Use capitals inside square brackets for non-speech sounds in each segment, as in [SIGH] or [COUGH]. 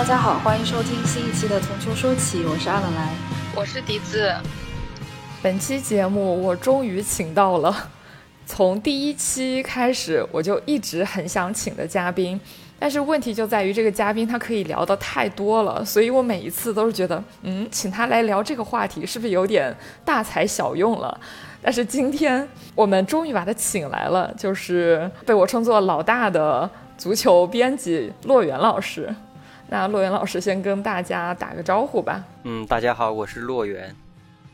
大家好，欢迎收听新一期的《从球说起》，我是阿冷来，我是笛子。本期节目我终于请到了，[LAUGHS] 从第一期开始我就一直很想请的嘉宾，但是问题就在于这个嘉宾他可以聊的太多了，所以我每一次都是觉得，嗯，请他来聊这个话题是不是有点大材小用了？但是今天我们终于把他请来了，就是被我称作老大的足球编辑洛源老师。那洛源老师先跟大家打个招呼吧。嗯，大家好，我是洛源，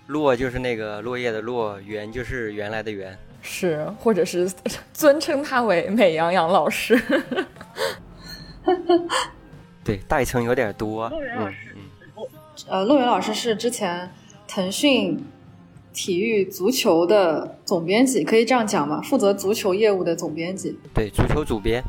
洛就是那个落叶的落，源就是原来的源，是，或者是尊称他为美羊羊老师。[LAUGHS] 对，代称有点多。洛源老师，呃，洛源老师是之前腾讯体育足球的总编辑，可以这样讲吗？负责足球业务的总编辑。对，足球主编。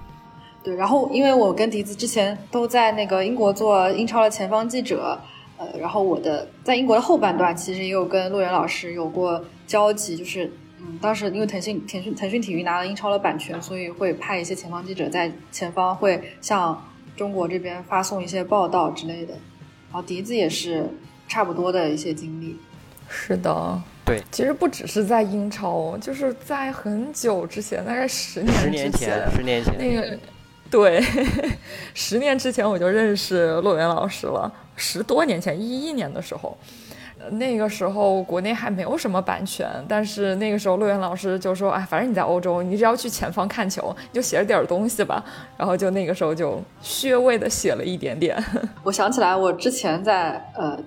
对，然后因为我跟笛子之前都在那个英国做英超的前方记者，呃，然后我的在英国的后半段其实也有跟陆源老师有过交集，就是嗯，当时因为腾讯腾讯腾讯体育拿了英超的版权，所以会派一些前方记者在前方会向中国这边发送一些报道之类的。然后笛子也是差不多的一些经历。是的，对，其实不只是在英超，就是在很久之前，大概十年十年前，十年前那个。对，[LAUGHS] 十年之前我就认识骆源老师了。十多年前，一一年的时候，那个时候国内还没有什么版权，但是那个时候骆源老师就说：“哎，反正你在欧洲，你只要去前方看球，你就写了点东西吧。”然后就那个时候就略微的写了一点点。[LAUGHS] 我想起来，我之前在呃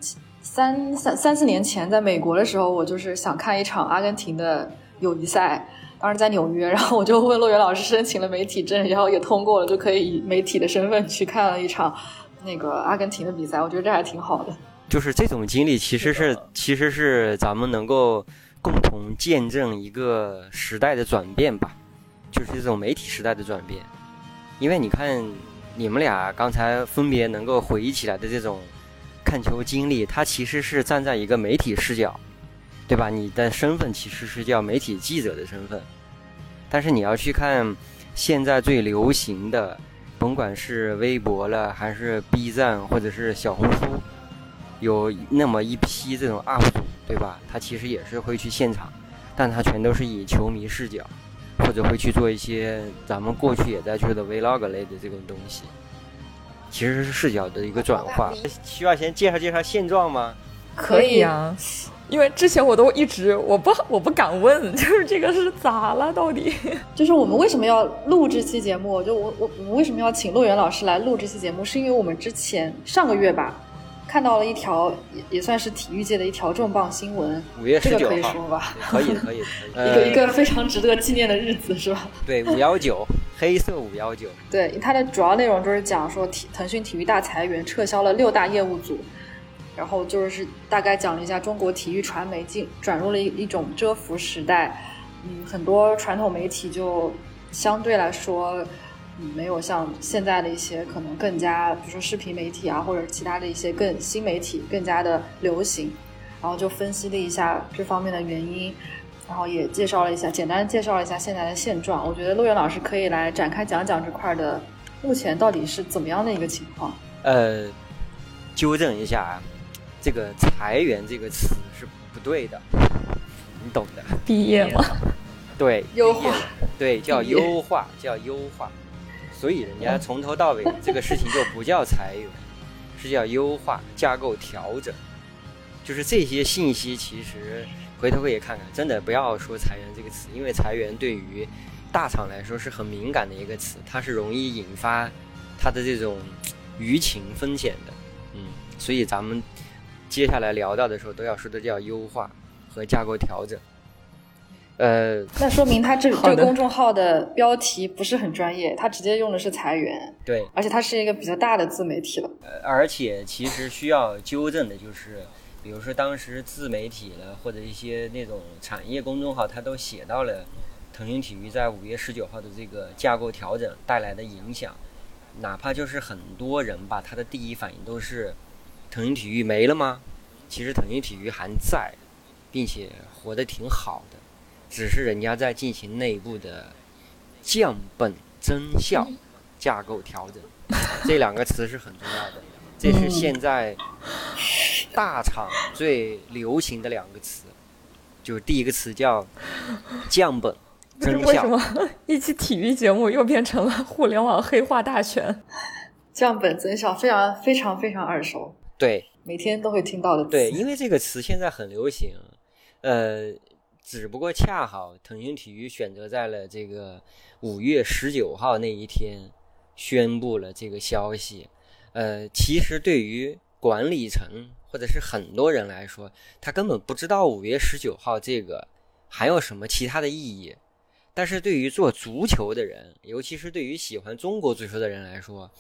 三三三四年前在美国的时候，我就是想看一场阿根廷的友谊赛。当时在纽约，然后我就问洛源老师申请了媒体证，然后也通过了，就可以以媒体的身份去看了一场那个阿根廷的比赛。我觉得这还挺好的。就是这种经历，其实是其实是咱们能够共同见证一个时代的转变吧，就是这种媒体时代的转变。因为你看你们俩刚才分别能够回忆起来的这种看球经历，它其实是站在一个媒体视角。对吧？你的身份其实是叫媒体记者的身份，但是你要去看现在最流行的，甭管是微博了，还是 B 站，或者是小红书，有那么一批这种 UP 主，对吧？他其实也是会去现场，但他全都是以球迷视角，或者会去做一些咱们过去也在做的 Vlog 类的这种东西，其实是视角的一个转化。需要先介绍介绍现状吗？可以啊。因为之前我都一直我不我不敢问，[LAUGHS] 就是这个是咋了？到底 [LAUGHS] 就是我们为什么要录这期节目？就我我我们为什么要请陆源老师来录这期节目？是因为我们之前上个月吧，看到了一条也也算是体育界的一条重磅新闻。五月十九号，可以说吧？可以可以，[LAUGHS] 一个一个非常值得纪念的日子，是吧？对，五幺九，黑色五幺九。对，它的主要内容就是讲说体腾讯体育大裁员，撤销了六大业务组。然后就是大概讲了一下中国体育传媒进转入了一一种蛰伏时代，嗯，很多传统媒体就相对来说，嗯，没有像现在的一些可能更加，比如说视频媒体啊，或者其他的一些更新媒体更加的流行。然后就分析了一下这方面的原因，然后也介绍了一下，简单介绍了一下现在的现状。我觉得陆源老师可以来展开讲讲这块的目前到底是怎么样的一个情况。呃，纠正一下啊。这个裁员这个词是不对的，你懂的。毕业吗？对，优化，对，叫优化，叫优化。所以人家从头到尾这个事情就不叫裁员，是叫优化架构调整。就是这些信息，其实回头可以看看。真的不要说裁员这个词，因为裁员对于大厂来说是很敏感的一个词，它是容易引发它的这种舆情风险的。嗯，所以咱们。接下来聊到的时候，都要说的叫优化和架构调整。呃，那说明他这这个公众号的标题不是很专业，他直接用的是裁员。对，而且它是一个比较大的自媒体了。呃，而且其实需要纠正的就是，比如说当时自媒体了或者一些那种产业公众号，它都写到了腾讯体育在五月十九号的这个架构调整带来的影响，哪怕就是很多人吧，他的第一反应都是。腾讯体育没了吗？其实腾讯体育还在，并且活得挺好的，只是人家在进行内部的降本增效、架构调整。这两个词是很重要的，这是现在大厂最流行的两个词，就是第一个词叫降本增效。为什么一期体育节目又变成了互联网黑化大全？降本增效非常非常非常耳熟，对，每天都会听到的词。对，因为这个词现在很流行，呃，只不过恰好腾讯体育选择在了这个五月十九号那一天宣布了这个消息。呃，其实对于管理层或者是很多人来说，他根本不知道五月十九号这个还有什么其他的意义。但是对于做足球的人，尤其是对于喜欢中国足球的人来说，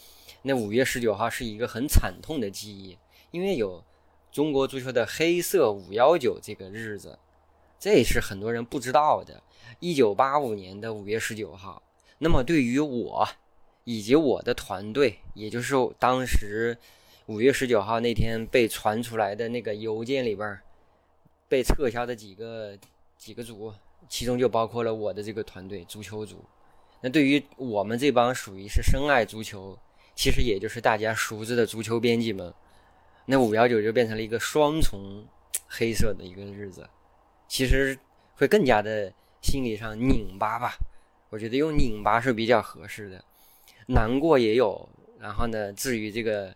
那五月十九号是一个很惨痛的记忆，因为有中国足球的黑色五幺九这个日子，这是很多人不知道的。一九八五年的五月十九号，那么对于我以及我的团队，也就是当时五月十九号那天被传出来的那个邮件里边被撤销的几个几个组。其中就包括了我的这个团队足球组。那对于我们这帮属于是深爱足球，其实也就是大家熟知的足球编辑们，那五幺九就变成了一个双重黑色的一个日子，其实会更加的心理上拧巴吧。我觉得用拧巴是比较合适的，难过也有，然后呢，至于这个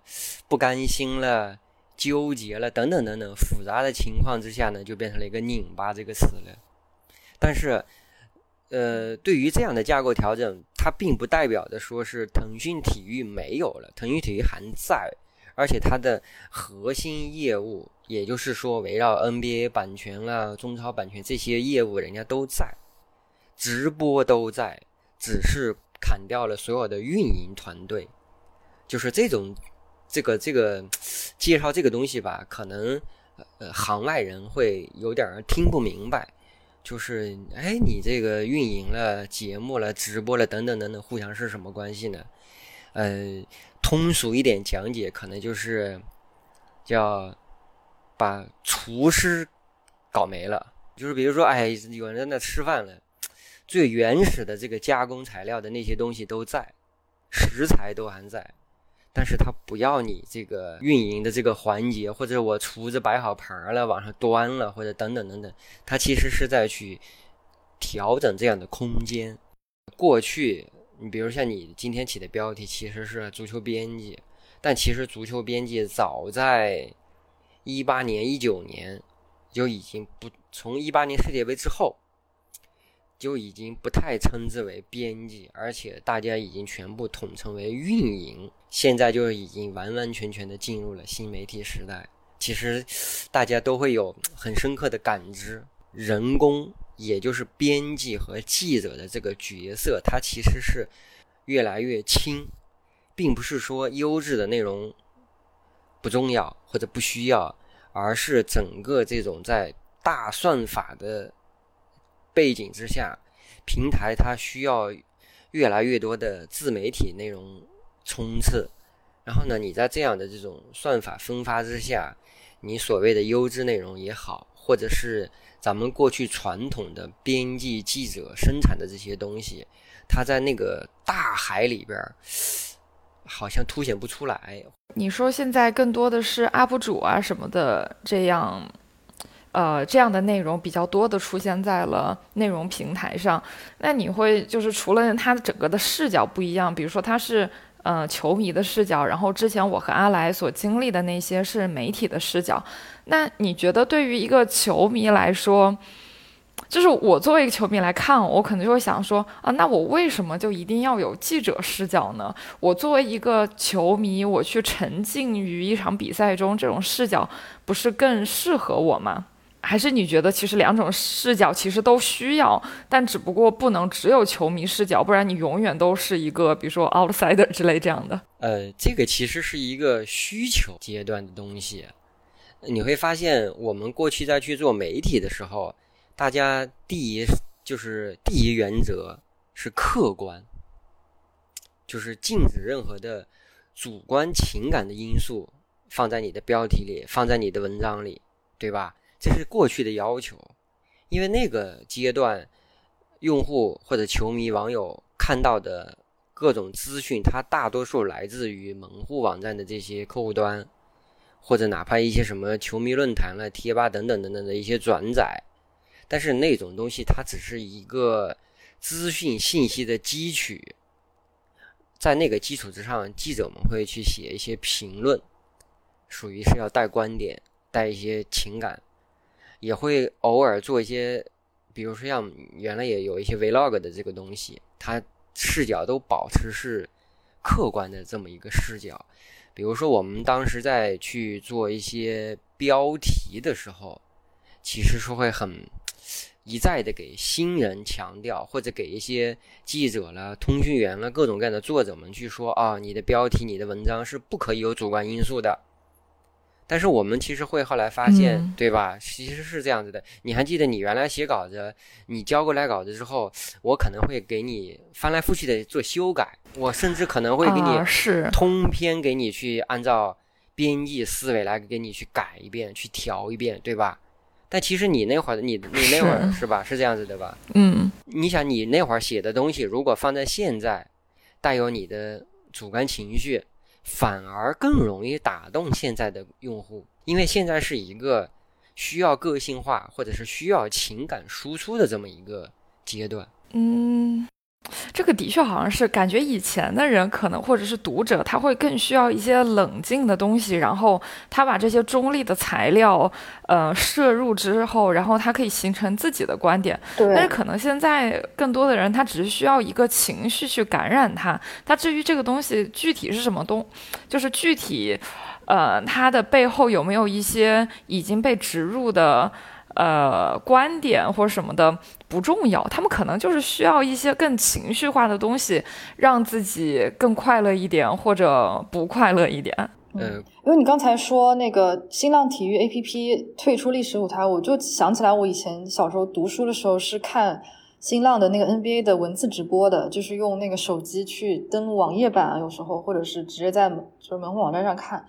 不甘心了、纠结了等等等等复杂的情况之下呢，就变成了一个拧巴这个词了。但是，呃，对于这样的架构调整，它并不代表的说是腾讯体育没有了，腾讯体育还在，而且它的核心业务，也就是说围绕 NBA 版权啦、中超版权这些业务，人家都在，直播都在，只是砍掉了所有的运营团队，就是这种，这个这个介绍这个东西吧，可能呃行外人会有点听不明白。就是，哎，你这个运营了节目了、直播了等等等等，互相是什么关系呢？呃，通俗一点讲解，可能就是叫把厨师搞没了。就是比如说，哎，有人在那吃饭了，最原始的这个加工材料的那些东西都在，食材都还在。但是他不要你这个运营的这个环节，或者我厨子摆好盘了，往上端了，或者等等等等，他其实是在去调整这样的空间。过去，你比如像你今天起的标题其实是足球编辑，但其实足球编辑早在一八年、一九年就已经不从一八年世界杯之后。就已经不太称之为编辑，而且大家已经全部统称为运营。现在就已经完完全全的进入了新媒体时代。其实大家都会有很深刻的感知，人工也就是编辑和记者的这个角色，它其实是越来越轻，并不是说优质的内容不重要或者不需要，而是整个这种在大算法的。背景之下，平台它需要越来越多的自媒体内容冲刺，然后呢，你在这样的这种算法分发之下，你所谓的优质内容也好，或者是咱们过去传统的编辑记者生产的这些东西，它在那个大海里边好像凸显不出来。你说现在更多的是 UP 主啊什么的这样。呃，这样的内容比较多的出现在了内容平台上。那你会就是除了它的整个的视角不一样，比如说它是呃球迷的视角，然后之前我和阿来所经历的那些是媒体的视角。那你觉得对于一个球迷来说，就是我作为一个球迷来看，我可能就会想说啊，那我为什么就一定要有记者视角呢？我作为一个球迷，我去沉浸于一场比赛中，这种视角不是更适合我吗？还是你觉得其实两种视角其实都需要，但只不过不能只有球迷视角，不然你永远都是一个比如说 outsider 之类这样的。呃，这个其实是一个需求阶段的东西。你会发现，我们过去在去做媒体的时候，大家第一就是第一原则是客观，就是禁止任何的主观情感的因素放在你的标题里，放在你的文章里，对吧？这是过去的要求，因为那个阶段，用户或者球迷网友看到的各种资讯，它大多数来自于门户网站的这些客户端，或者哪怕一些什么球迷论坛了、贴吧等等等等的一些转载。但是那种东西，它只是一个资讯信息的汲取，在那个基础之上，记者们会去写一些评论，属于是要带观点、带一些情感，也会偶尔做一些，比如说像原来也有一些 vlog 的这个东西，它。视角都保持是客观的这么一个视角，比如说我们当时在去做一些标题的时候，其实是会很一再的给新人强调，或者给一些记者了、通讯员了、各种各样的作者们去说啊，你的标题、你的文章是不可以有主观因素的。但是我们其实会后来发现，对吧？其实是这样子的。你还记得你原来写稿子，你交过来稿子之后，我可能会给你翻来覆去的做修改，我甚至可能会给你是通篇给你去按照编辑思维来给你去改一遍、去调一遍，对吧？但其实你那会儿，你你那会儿是吧？是这样子的吧？嗯。你想，你那会儿写的东西，如果放在现在，带有你的主观情绪。反而更容易打动现在的用户，因为现在是一个需要个性化或者是需要情感输出的这么一个阶段。嗯。这个的确好像是感觉以前的人可能或者是读者他会更需要一些冷静的东西，然后他把这些中立的材料呃摄入之后，然后他可以形成自己的观点。对。但是可能现在更多的人他只是需要一个情绪去感染他，他至于这个东西具体是什么东，就是具体呃它的背后有没有一些已经被植入的。呃，观点或者什么的不重要，他们可能就是需要一些更情绪化的东西，让自己更快乐一点，或者不快乐一点。嗯，因为你刚才说那个新浪体育 APP 退出历史舞台，我就想起来，我以前小时候读书的时候是看新浪的那个 NBA 的文字直播的，就是用那个手机去登录网页版啊，有时候或者是直接在就是门户网站上看。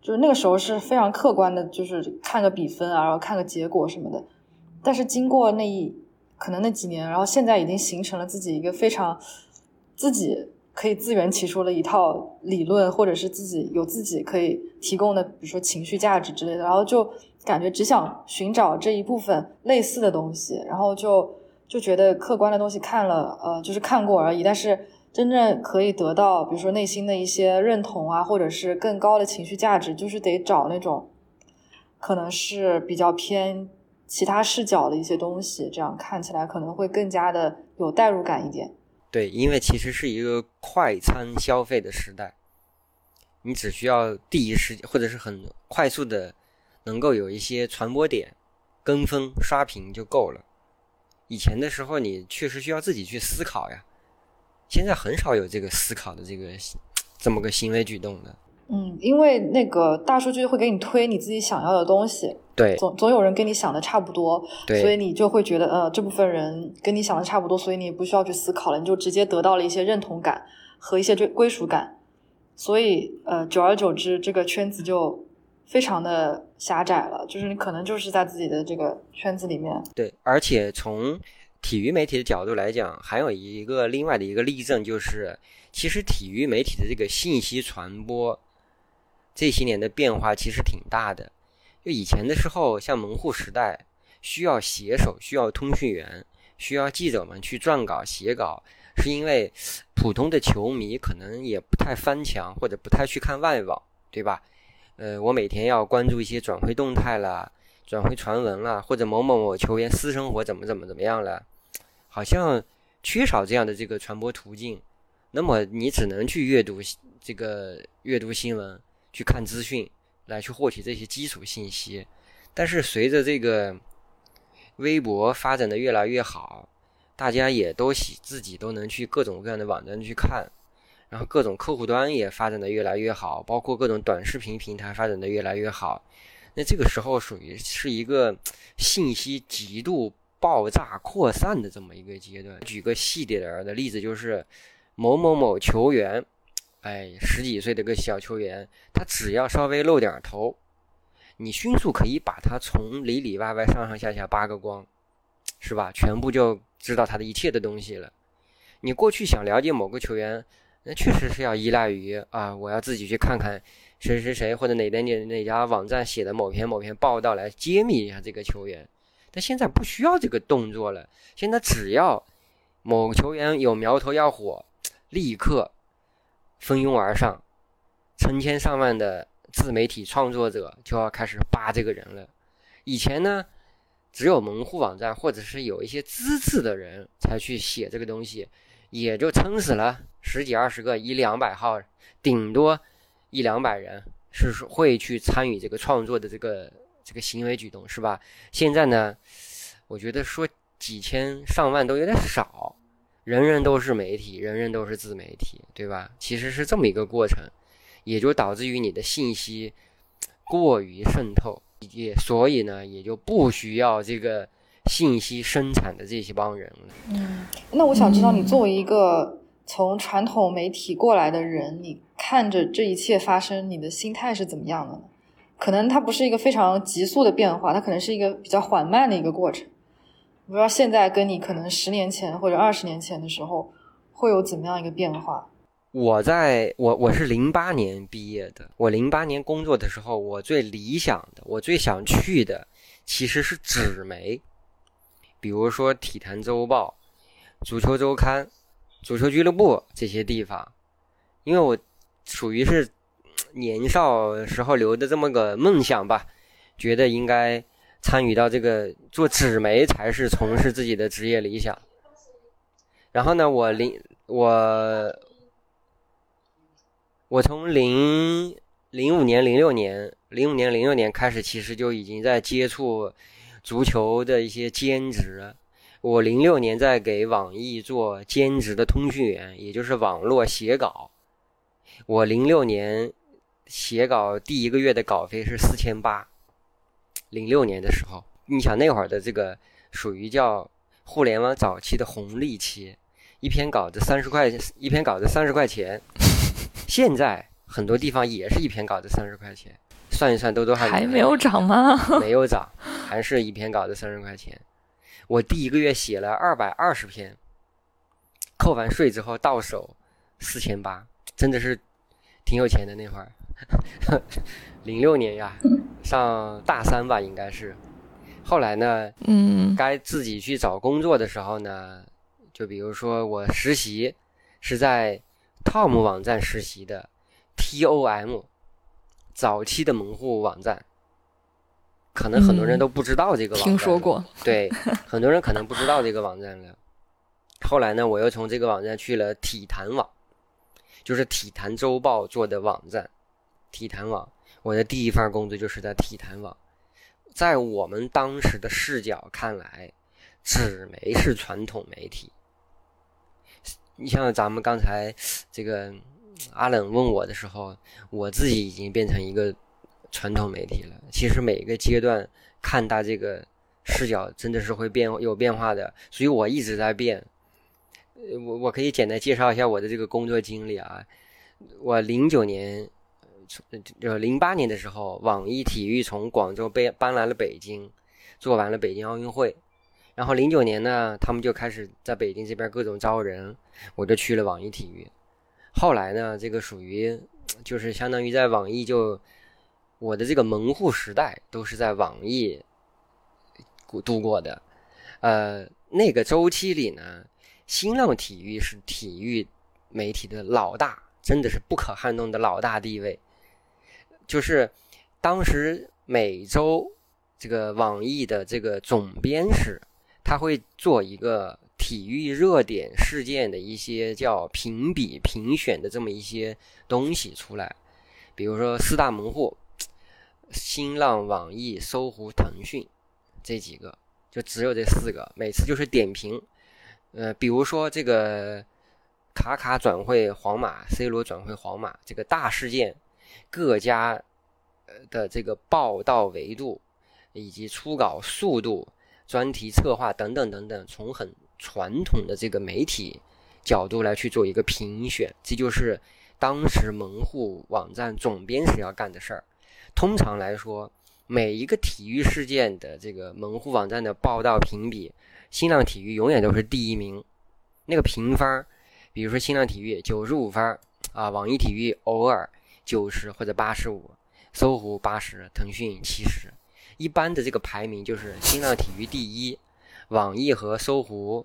就是那个时候是非常客观的，就是看个比分啊，然后看个结果什么的。但是经过那一可能那几年，然后现在已经形成了自己一个非常自己可以自圆其说的一套理论，或者是自己有自己可以提供的，比如说情绪价值之类的。然后就感觉只想寻找这一部分类似的东西，然后就就觉得客观的东西看了，呃，就是看过而已。但是。真正可以得到，比如说内心的一些认同啊，或者是更高的情绪价值，就是得找那种可能是比较偏其他视角的一些东西，这样看起来可能会更加的有代入感一点。对，因为其实是一个快餐消费的时代，你只需要第一时间或者是很快速的能够有一些传播点，跟风刷屏就够了。以前的时候，你确实需要自己去思考呀。现在很少有这个思考的这个这么个行为举动的。嗯，因为那个大数据会给你推你自己想要的东西，对，总总有人跟你想的差不多，对，所以你就会觉得，呃，这部分人跟你想的差不多，所以你也不需要去思考了，你就直接得到了一些认同感和一些归归属感，所以，呃，久而久之，这个圈子就非常的狭窄了，就是你可能就是在自己的这个圈子里面。对，而且从体育媒体的角度来讲，还有一个另外的一个例证，就是其实体育媒体的这个信息传播这些年的变化其实挺大的。就以前的时候，像门户时代，需要写手、需要通讯员、需要记者们去撰稿、写稿，是因为普通的球迷可能也不太翻墙或者不太去看外网，对吧？呃，我每天要关注一些转会动态啦。转回传闻了，或者某某某球员私生活怎么怎么怎么样了，好像缺少这样的这个传播途径。那么你只能去阅读这个阅读新闻，去看资讯，来去获取这些基础信息。但是随着这个微博发展的越来越好，大家也都喜自己都能去各种各样的网站去看，然后各种客户端也发展的越来越好，包括各种短视频平台发展的越来越好。那这个时候属于是一个信息极度爆炸扩散的这么一个阶段。举个细点儿的例子，就是某某某球员，哎，十几岁的个小球员，他只要稍微露点头，你迅速可以把他从里里外外、上上下下扒个光，是吧？全部就知道他的一切的东西了。你过去想了解某个球员，那确实是要依赖于啊，我要自己去看看谁谁谁或者哪哪哪哪家网站写的某篇某篇报道来揭秘一下这个球员。但现在不需要这个动作了，现在只要某个球员有苗头要火，立刻蜂拥而上，成千上万的自媒体创作者就要开始扒这个人了。以前呢，只有门户网站或者是有一些资质的人才去写这个东西，也就撑死了十几二十个一两百号，顶多一两百人是会去参与这个创作的这个。这个行为举动是吧？现在呢，我觉得说几千上万都有点少，人人都是媒体，人人都是自媒体，对吧？其实是这么一个过程，也就导致于你的信息过于渗透，也所以呢，也就不需要这个信息生产的这些帮人了。嗯，那我想知道，你作为一个从传统媒体过来的人，你看着这一切发生，你的心态是怎么样的呢？可能它不是一个非常急速的变化，它可能是一个比较缓慢的一个过程。我不知道现在跟你可能十年前或者二十年前的时候会有怎么样一个变化？我在我我是零八年毕业的，我零八年工作的时候，我最理想的，我最想去的其实是纸媒，比如说《体坛周报》《足球周刊》《足球俱乐部》这些地方，因为我属于是。年少时候留的这么个梦想吧，觉得应该参与到这个做纸媒才是从事自己的职业理想。然后呢，我零我我从零零五年、零六年、零五年、零六年开始，其实就已经在接触足球的一些兼职。我零六年在给网易做兼职的通讯员，也就是网络写稿。我零六年。写稿第一个月的稿费是四千八，零六年的时候，你想那会儿的这个属于叫互联网早期的红利期，一篇稿子三十块，一篇稿子三十块钱。现在很多地方也是一篇稿子三十块钱，算一算都都还还没有涨吗？[LAUGHS] 没有涨，还是一篇稿子三十块钱。我第一个月写了二百二十篇，扣完税之后到手四千八，真的是挺有钱的那会儿。[LAUGHS] 零六年呀，上大三吧，应该是。后来呢，嗯，该自己去找工作的时候呢，就比如说我实习是在 Tom 网站实习的，Tom 早期的门户网站，可能很多人都不知道这个网站。听说过。对，[LAUGHS] 很多人可能不知道这个网站了。后来呢，我又从这个网站去了体坛网，就是体坛周报做的网站。体坛网，我的第一份工作就是在体坛网。在我们当时的视角看来，纸媒是传统媒体。你像咱们刚才这个阿冷问我的时候，我自己已经变成一个传统媒体了。其实每一个阶段看待这个视角真的是会变有变化的，所以我一直在变。我我可以简单介绍一下我的这个工作经历啊，我零九年。就零八年的时候，网易体育从广州被搬来了北京，做完了北京奥运会。然后零九年呢，他们就开始在北京这边各种招人，我就去了网易体育。后来呢，这个属于就是相当于在网易就我的这个门户时代都是在网易度过的。呃，那个周期里呢，新浪体育是体育媒体的老大，真的是不可撼动的老大地位。就是当时每周这个网易的这个总编室，他会做一个体育热点事件的一些叫评比评选的这么一些东西出来，比如说四大门户，新浪、网易、搜狐、腾讯这几个，就只有这四个，每次就是点评，呃，比如说这个卡卡转会皇马，C 罗转会皇马这个大事件。各家呃的这个报道维度，以及初稿速度、专题策划等等等等，从很传统的这个媒体角度来去做一个评选，这就是当时门户网站总编是要干的事儿。通常来说，每一个体育事件的这个门户网站的报道评比，新浪体育永远都是第一名。那个评分比如说新浪体育九十五分啊，网易体育偶尔九十或者八十五，搜狐八十，腾讯七十。一般的这个排名就是新浪体育第一，网易和搜狐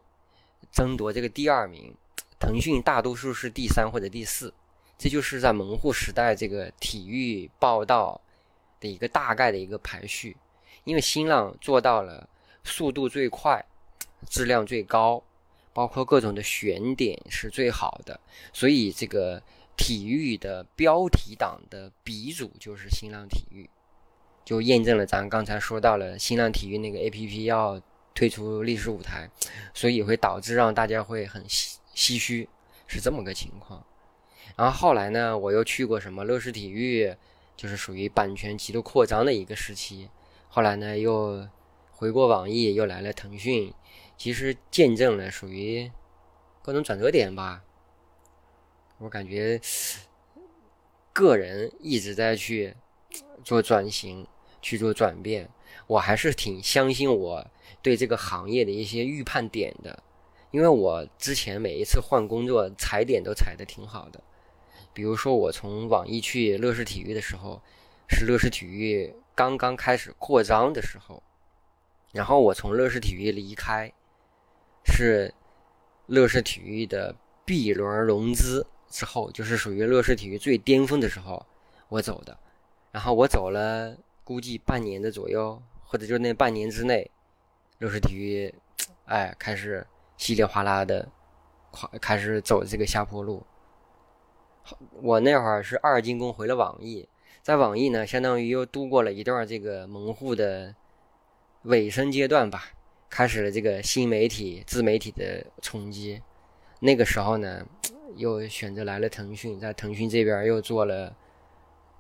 争夺这个第二名，腾讯大多数是第三或者第四。这就是在门户时代这个体育报道的一个大概的一个排序。因为新浪做到了速度最快、质量最高，包括各种的选点是最好的，所以这个体育的标题党的鼻祖就是新浪体育。就验证了咱刚才说到了新浪体育那个 A P P 要退出历史舞台，所以会导致让大家会很唏嘘，是这么个情况。然后后来呢，我又去过什么乐视体育，就是属于版权极度扩张的一个时期。后来呢，又回过网易，又来了腾讯，其实见证了属于各种转折点吧。我感觉个人一直在去做转型。去做转变，我还是挺相信我对这个行业的一些预判点的，因为我之前每一次换工作踩点都踩的挺好的。比如说我从网易去乐视体育的时候，是乐视体育刚刚开始扩张的时候，然后我从乐视体育离开，是乐视体育的 B 轮融资之后，就是属于乐视体育最巅峰的时候我走的，然后我走了。估计半年的左右，或者就那半年之内，乐视体育，哎，开始稀里哗啦的，开始走这个下坡路。我那会儿是二进宫回了网易，在网易呢，相当于又度过了一段这个门户的尾声阶段吧，开始了这个新媒体自媒体的冲击。那个时候呢，又选择来了腾讯，在腾讯这边又做了。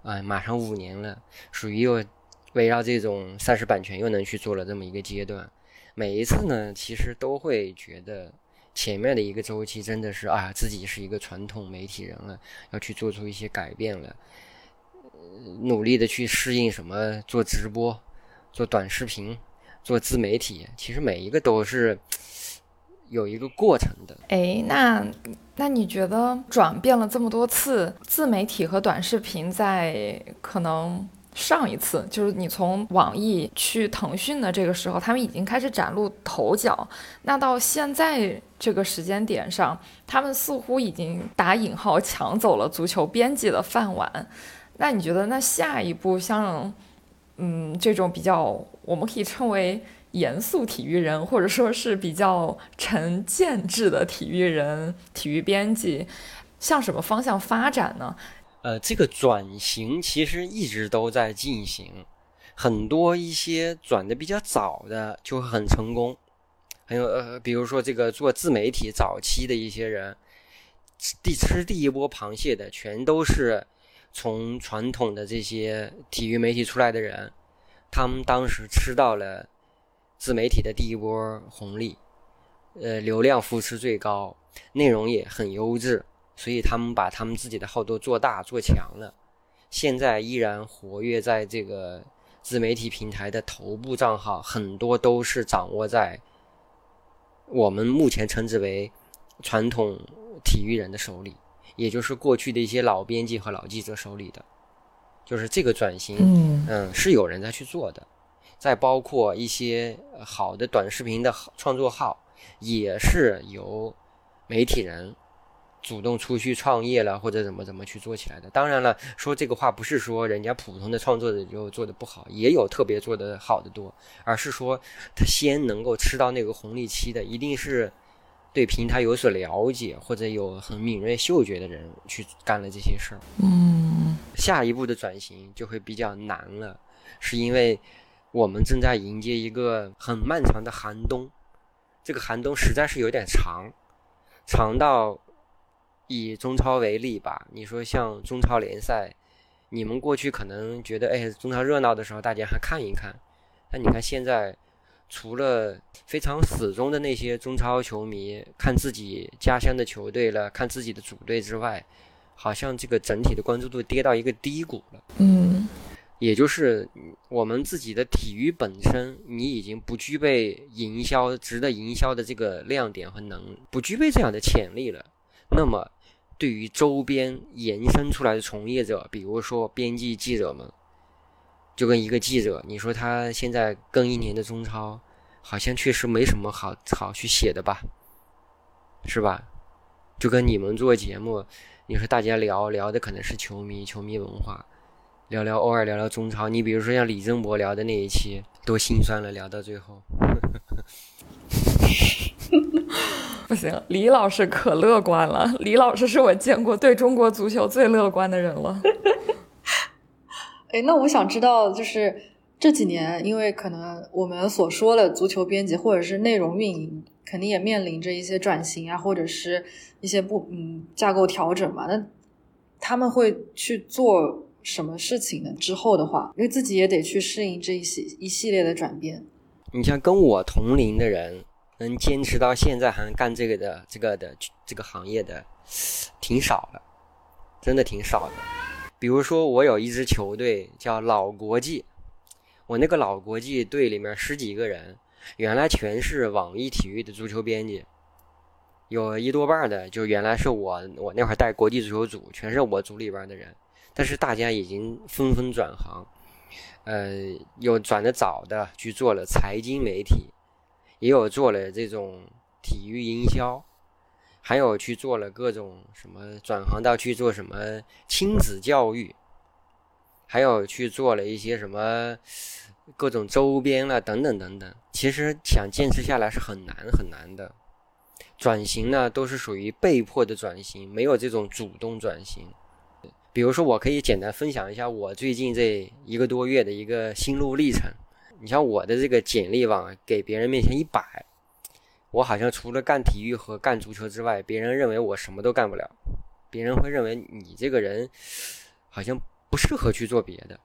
啊，马上五年了，属于又围绕这种赛事版权又能去做了这么一个阶段。每一次呢，其实都会觉得前面的一个周期真的是啊，自己是一个传统媒体人了，要去做出一些改变了，努力的去适应什么做直播、做短视频、做自媒体。其实每一个都是。有一个过程的，哎，那那你觉得转变了这么多次，自媒体和短视频在可能上一次就是你从网易去腾讯的这个时候，他们已经开始崭露头角。那到现在这个时间点上，他们似乎已经打引号抢走了足球编辑的饭碗。那你觉得，那下一步像嗯这种比较，我们可以称为。严肃体育人，或者说是比较成建制的体育人、体育编辑，向什么方向发展呢？呃，这个转型其实一直都在进行，很多一些转的比较早的就会很成功，还有呃，比如说这个做自媒体早期的一些人，第吃第一波螃蟹的，全都是从传统的这些体育媒体出来的人，他们当时吃到了。自媒体的第一波红利，呃，流量扶持最高，内容也很优质，所以他们把他们自己的号都做大做强了。现在依然活跃在这个自媒体平台的头部账号，很多都是掌握在我们目前称之为传统体育人的手里，也就是过去的一些老编辑和老记者手里的。就是这个转型，嗯，是有人在去做的。再包括一些好的短视频的创作号，也是由媒体人主动出去创业了，或者怎么怎么去做起来的。当然了，说这个话不是说人家普通的创作者就做的不好，也有特别做的好的多，而是说他先能够吃到那个红利期的，一定是对平台有所了解或者有很敏锐嗅觉的人去干了这些事儿。嗯，下一步的转型就会比较难了，是因为。我们正在迎接一个很漫长的寒冬，这个寒冬实在是有点长，长到以中超为例吧。你说像中超联赛，你们过去可能觉得，哎，中超热闹的时候大家还看一看，但你看现在，除了非常死忠的那些中超球迷看自己家乡的球队了，看自己的主队之外，好像这个整体的关注度跌到一个低谷了。嗯。也就是我们自己的体育本身，你已经不具备营销值得营销的这个亮点和能，不具备这样的潜力了。那么对于周边延伸出来的从业者，比如说编辑记者们，就跟一个记者，你说他现在更一年的中超，好像确实没什么好好去写的吧，是吧？就跟你们做节目，你说大家聊聊的可能是球迷、球迷文化，聊聊偶尔聊聊中超。你比如说像李正博聊的那一期，多心酸了，聊到最后。[LAUGHS] [LAUGHS] 不行，李老师可乐观了。李老师是我见过对中国足球最乐观的人了。[LAUGHS] 哎，那我想知道，就是这几年，因为可能我们所说的足球编辑或者是内容运营，肯定也面临着一些转型啊，或者是一些不嗯架构调整嘛。那他们会去做什么事情呢？之后的话，因为自己也得去适应这一系一系列的转变。你像跟我同龄的人。能坚持到现在还干这个的，这个的这个行业的挺少的，真的挺少的。比如说，我有一支球队叫老国际，我那个老国际队里面十几个人，原来全是网易体育的足球编辑，有一多半的就原来是我我那会儿带国际足球组，全是我组里边的人。但是大家已经纷纷转行，呃，有转的早的去做了财经媒体。也有做了这种体育营销，还有去做了各种什么转行到去做什么亲子教育，还有去做了一些什么各种周边了等等等等。其实想坚持下来是很难很难的。转型呢都是属于被迫的转型，没有这种主动转型。比如说，我可以简单分享一下我最近这一个多月的一个心路历程。你像我的这个简历往给别人面前一摆，我好像除了干体育和干足球之外，别人认为我什么都干不了，别人会认为你这个人好像不适合去做别的，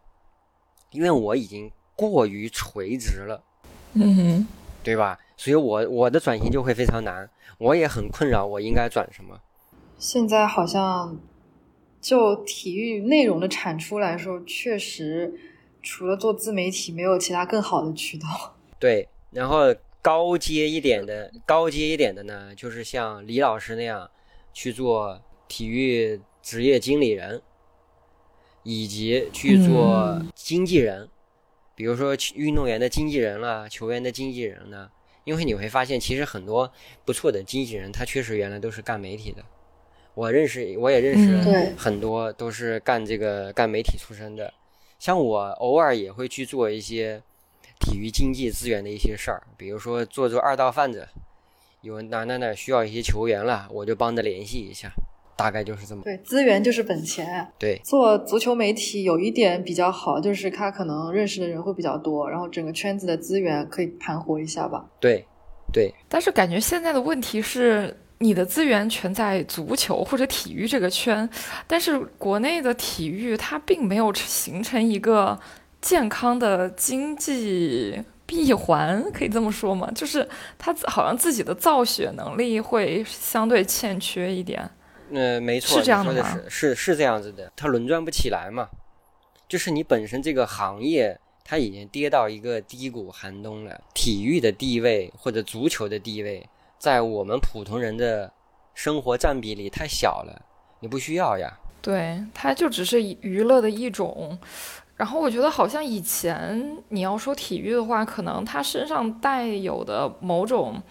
因为我已经过于垂直了，嗯哼，对吧？所以我我的转型就会非常难，我也很困扰，我应该转什么？现在好像就体育内容的产出来说，确实。除了做自媒体，没有其他更好的渠道。[LAUGHS] 对，然后高阶一点的，高阶一点的呢，就是像李老师那样去做体育职业经理人，以及去做经纪人，比如说运动员的经纪人啦，球员的经纪人呢。因为你会发现，其实很多不错的经纪人，他确实原来都是干媒体的。我认识，我也认识很多都是干这个干媒体出身的。像我偶尔也会去做一些体育经济资源的一些事儿，比如说做做二道贩子，有哪哪哪需要一些球员了，我就帮着联系一下，大概就是这么。对，资源就是本钱。对，做足球媒体有一点比较好，就是他可能认识的人会比较多，然后整个圈子的资源可以盘活一下吧。对，对。但是感觉现在的问题是。你的资源全在足球或者体育这个圈，但是国内的体育它并没有形成一个健康的经济闭环，可以这么说吗？就是它好像自己的造血能力会相对欠缺一点。嗯，没错，是这样的是是这样子的，它轮转不起来嘛。就是你本身这个行业它已经跌到一个低谷寒冬了，体育的地位或者足球的地位。在我们普通人的生活占比里太小了，你不需要呀。对，它就只是娱乐的一种。然后我觉得好像以前你要说体育的话，可能它身上带有的某种，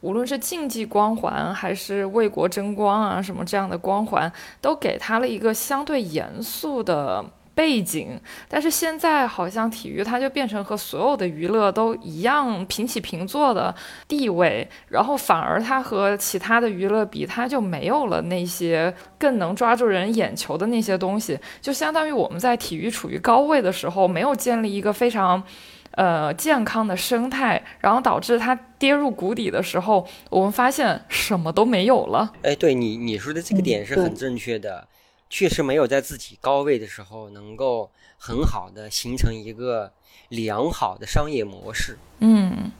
无论是竞技光环还是为国争光啊什么这样的光环，都给他了一个相对严肃的。背景，但是现在好像体育它就变成和所有的娱乐都一样平起平坐的地位，然后反而它和其他的娱乐比，它就没有了那些更能抓住人眼球的那些东西，就相当于我们在体育处于高位的时候，没有建立一个非常，呃健康的生态，然后导致它跌入谷底的时候，我们发现什么都没有了。哎，对你你说的这个点是很正确的。确实没有在自己高位的时候，能够很好的形成一个良好的商业模式。嗯，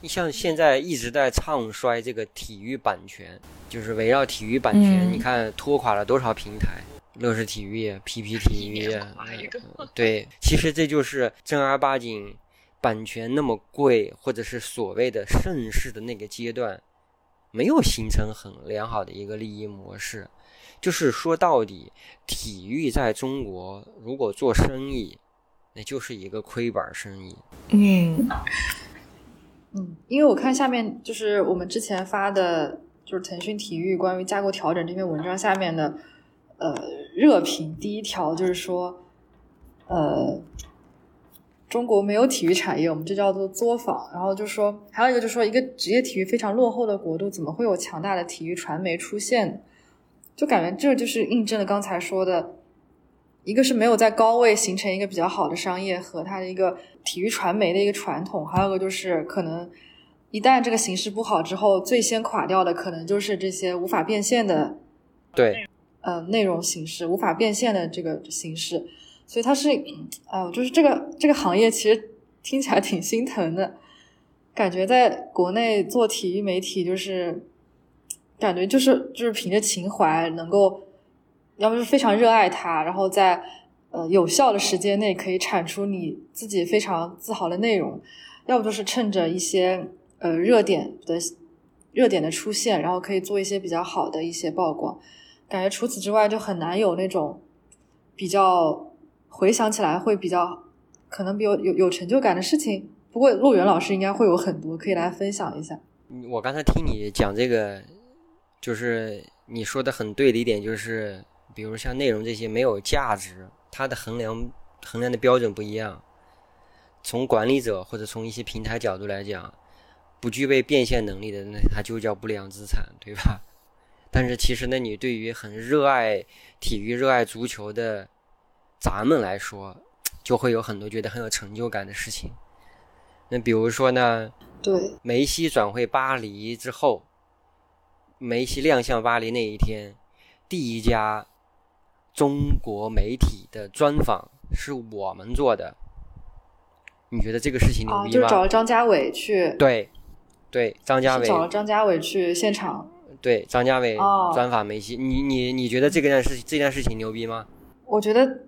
你像现在一直在唱衰这个体育版权，就是围绕体育版权，你看拖垮了多少平台，乐视体育、PP 体育，对，其实这就是正儿八经版权那么贵，或者是所谓的盛世的那个阶段。没有形成很良好的一个利益模式。就是说到底，体育在中国如果做生意，那就是一个亏本生意。嗯嗯，因为我看下面就是我们之前发的，就是腾讯体育关于架构调整这篇文章下面的呃热评，第一条就是说，呃。中国没有体育产业，我们这叫做作坊。然后就说，还有一个就说，一个职业体育非常落后的国度，怎么会有强大的体育传媒出现？就感觉这就是印证了刚才说的，一个是没有在高位形成一个比较好的商业和它的一个体育传媒的一个传统，还有个就是可能一旦这个形势不好之后，最先垮掉的可能就是这些无法变现的，对，呃，内容形式无法变现的这个形式。所以它是，呃，就是这个这个行业其实听起来挺心疼的，感觉在国内做体育媒体就是感觉就是就是凭着情怀能够，要么是非常热爱它，然后在呃有效的时间内可以产出你自己非常自豪的内容，要不就是趁着一些呃热点的热点的出现，然后可以做一些比较好的一些曝光，感觉除此之外就很难有那种比较。回想起来会比较可能比较有有成就感的事情，不过陆源老师应该会有很多可以来分享一下。我刚才听你讲这个，就是你说的很对的一点，就是比如像内容这些没有价值，它的衡量衡量的标准不一样。从管理者或者从一些平台角度来讲，不具备变现能力的，那它就叫不良资产，对吧？[LAUGHS] 但是其实呢，你对于很热爱体育、热爱足球的。咱们来说，就会有很多觉得很有成就感的事情。那比如说呢，对梅西转会巴黎之后，梅西亮相巴黎那一天，第一家中国媒体的专访是我们做的。你觉得这个事情牛逼吗？就是找了张家伟去。对，对，张家伟找了张家伟去现场。对，张家伟专访梅西。你你你觉得这个件事情这件事情牛逼吗？我觉得。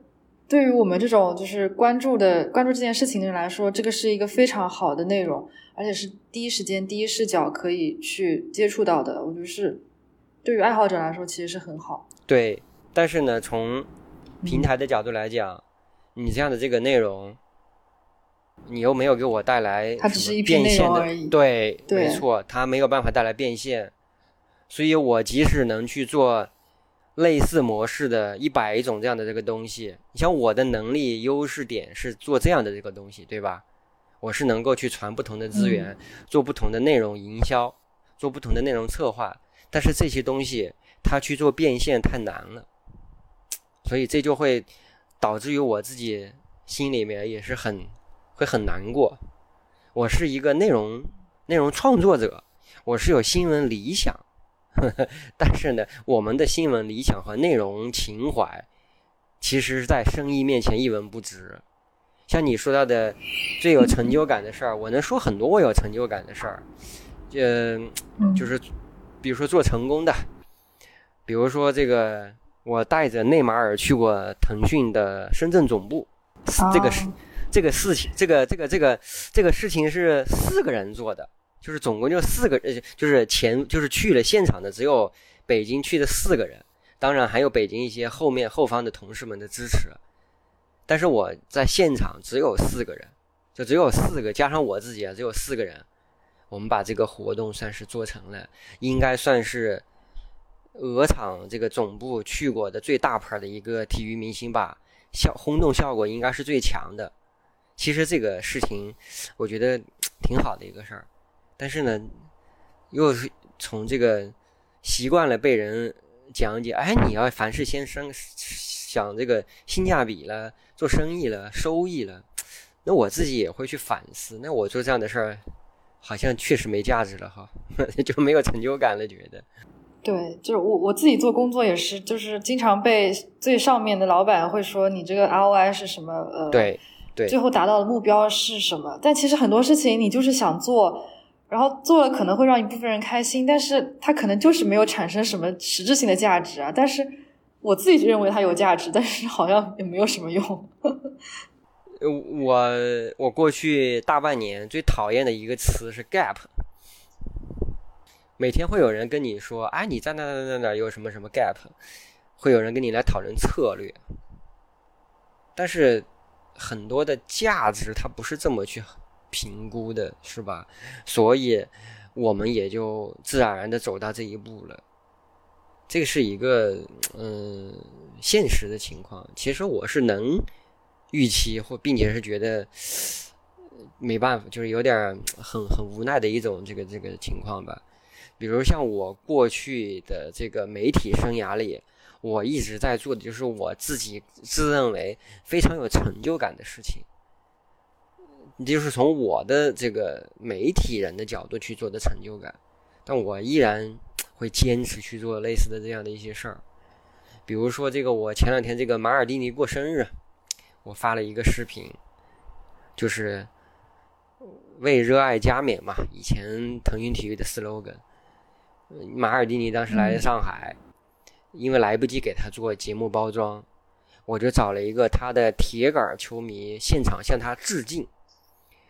对于我们这种就是关注的关注这件事情的人来说，这个是一个非常好的内容，而且是第一时间、第一视角可以去接触到的。我觉得是对于爱好者来说，其实是很好。对，但是呢，从平台的角度来讲，你这样的这个内容，你又没有给我带来它只是一篇内容而已。对，没错，它没有办法带来变现，所以我即使能去做。类似模式的一百种这样的这个东西，你像我的能力优势点是做这样的这个东西，对吧？我是能够去传不同的资源，做不同的内容营销，做不同的内容策划。但是这些东西它去做变现太难了，所以这就会导致于我自己心里面也是很会很难过。我是一个内容内容创作者，我是有新闻理想。[LAUGHS] 但是呢，我们的新闻理想和内容情怀，其实，在生意面前一文不值。像你说到的最有成就感的事儿，我能说很多我有成就感的事儿，呃，就是比如说做成功的，比如说这个，我带着内马尔去过腾讯的深圳总部，这个是这个事情，这个这个这个这个事情是四个人做的。就是总共就四个，呃，就是前就是去了现场的只有北京去的四个人，当然还有北京一些后面后方的同事们的支持，但是我在现场只有四个人，就只有四个，加上我自己啊，只有四个人，我们把这个活动算是做成了，应该算是鹅厂这个总部去过的最大牌的一个体育明星吧，效轰动效果应该是最强的。其实这个事情，我觉得挺好的一个事儿。但是呢，又是从这个习惯了被人讲解，哎，你要凡事先生想这个性价比了，做生意了，收益了，那我自己也会去反思。那我做这样的事儿，好像确实没价值了哈，[LAUGHS] 就没有成就感了，觉得。对，就是我我自己做工作也是，就是经常被最上面的老板会说你这个 ROI 是什么？呃，对对，最后达到的目标是什么？但其实很多事情你就是想做。然后做了可能会让一部分人开心，但是他可能就是没有产生什么实质性的价值啊。但是我自己认为它有价值，但是好像也没有什么用。[LAUGHS] 我我过去大半年最讨厌的一个词是 gap。每天会有人跟你说，哎，你在那那那哪有什么什么 gap，会有人跟你来讨论策略。但是很多的价值它不是这么去评估的，是吧？所以我们也就自然而然的走到这一步了。这个是一个嗯现实的情况。其实我是能预期或并且是觉得没办法，就是有点很很无奈的一种这个这个情况吧。比如像我过去的这个媒体生涯里。我一直在做的就是我自己自认为非常有成就感的事情，就是从我的这个媒体人的角度去做的成就感，但我依然会坚持去做类似的这样的一些事儿。比如说，这个我前两天这个马尔蒂尼过生日，我发了一个视频，就是为热爱加冕嘛，以前腾讯体育的 slogan。马尔蒂尼当时来上海。因为来不及给他做节目包装，我就找了一个他的铁杆球迷现场向他致敬。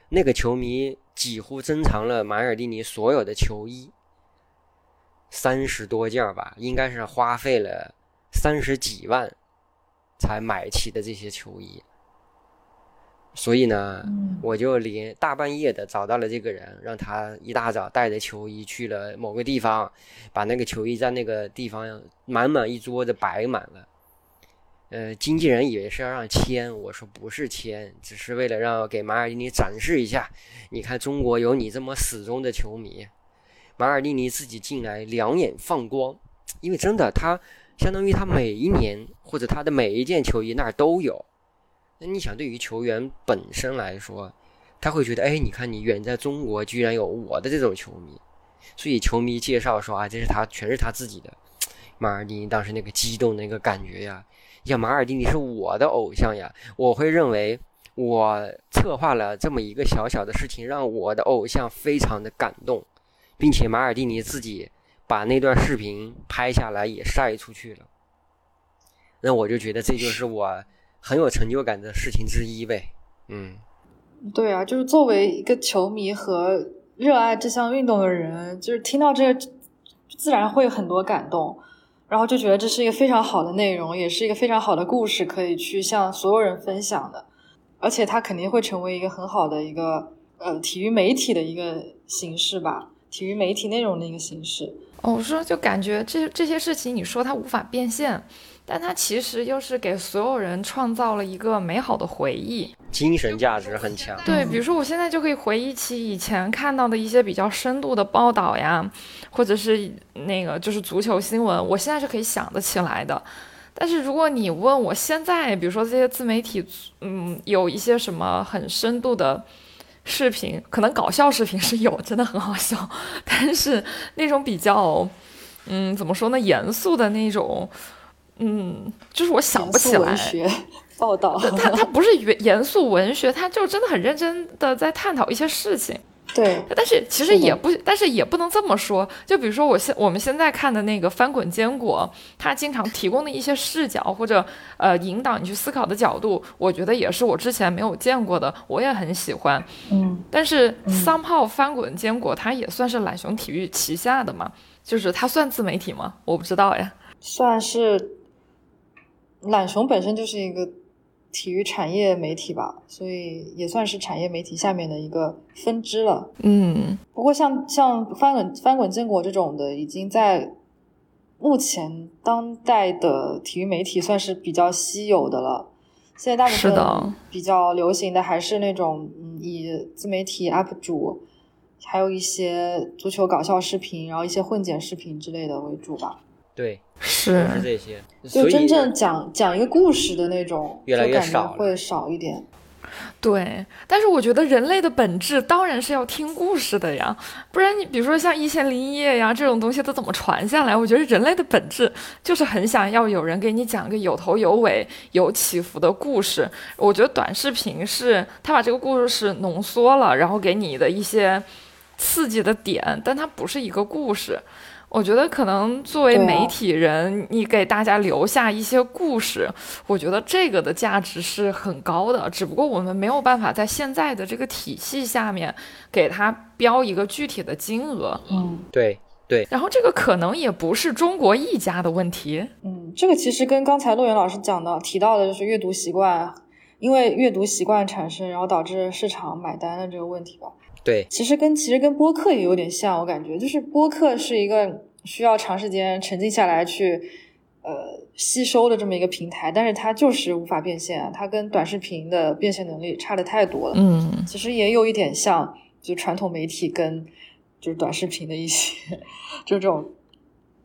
那个球迷几乎珍藏了马尔蒂尼所有的球衣，三十多件吧，应该是花费了三十几万才买齐的这些球衣。所以呢，我就连大半夜的找到了这个人，让他一大早带着球衣去了某个地方，把那个球衣在那个地方满满一桌子摆满了。呃，经纪人以为是要让签，我说不是签，只是为了让给马尔蒂尼展示一下，你看中国有你这么死忠的球迷。马尔蒂尼自己进来两眼放光，因为真的他相当于他每一年或者他的每一件球衣那儿都有。那你想，对于球员本身来说，他会觉得，哎，你看你远在中国，居然有我的这种球迷，所以球迷介绍说啊，这是他，全是他自己的。马尔蒂尼当时那个激动那个感觉呀，呀，马尔蒂尼是我的偶像呀，我会认为我策划了这么一个小小的事情，让我的偶像非常的感动，并且马尔蒂尼自己把那段视频拍下来也晒出去了。那我就觉得这就是我。很有成就感的事情之一呗，嗯，对啊，就是作为一个球迷和热爱这项运动的人，就是听到这个，自然会很多感动，然后就觉得这是一个非常好的内容，也是一个非常好的故事，可以去向所有人分享的，而且它肯定会成为一个很好的一个呃体育媒体的一个形式吧，体育媒体内容的一个形式。哦，我说就感觉这这些事情，你说它无法变现。但它其实又是给所有人创造了一个美好的回忆，精神价值很强。对，比如说我现在就可以回忆起以前看到的一些比较深度的报道呀，或者是那个就是足球新闻，我现在是可以想得起来的。但是如果你问我现在，比如说这些自媒体，嗯，有一些什么很深度的视频，可能搞笑视频是有，真的很好笑。[LAUGHS] 但是那种比较，嗯，怎么说呢，严肃的那种。嗯，就是我想不起来。报道，他他不是严严肃文学，他就真的很认真的在探讨一些事情。对，但是其实也不，但是也不能这么说。就比如说我现我们现在看的那个翻滚坚果，它经常提供的一些视角或者呃引导你去思考的角度，我觉得也是我之前没有见过的，我也很喜欢。嗯，但是三炮翻滚坚果，它也算是懒熊体育旗下的嘛？就是它算自媒体吗？我不知道呀。算是。懒熊本身就是一个体育产业媒体吧，所以也算是产业媒体下面的一个分支了。嗯，不过像像翻滚翻滚坚果这种的，已经在目前当代的体育媒体算是比较稀有的了。现在大部分比较流行的还是那种嗯，以自媒体 UP 主，还有一些足球搞笑视频，然后一些混剪视频之类的为主吧。对，是是这些，就真正讲讲一个故事的那种，越来越少，会少一点。对，但是我觉得人类的本质当然是要听故事的呀，不然你比如说像《一千零一夜》呀这种东西它怎么传下来？我觉得人类的本质就是很想要有人给你讲个有头有尾、有起伏的故事。我觉得短视频是它把这个故事浓缩了，然后给你的一些刺激的点，但它不是一个故事。我觉得可能作为媒体人，你给大家留下一些故事，我觉得这个的价值是很高的。只不过我们没有办法在现在的这个体系下面给他标一个具体的金额。嗯，对，对，然后这个可能也不是中国一家的问题。嗯，这个其实跟刚才陆源老师讲的提到的就是阅读习惯，因为阅读习惯产生，然后导致市场买单的这个问题吧。对，其实跟其实跟播客也有点像，我感觉就是播客是一个需要长时间沉浸下来去呃吸收的这么一个平台，但是它就是无法变现，它跟短视频的变现能力差的太多了。嗯，其实也有一点像，就传统媒体跟就是短视频的一些就这种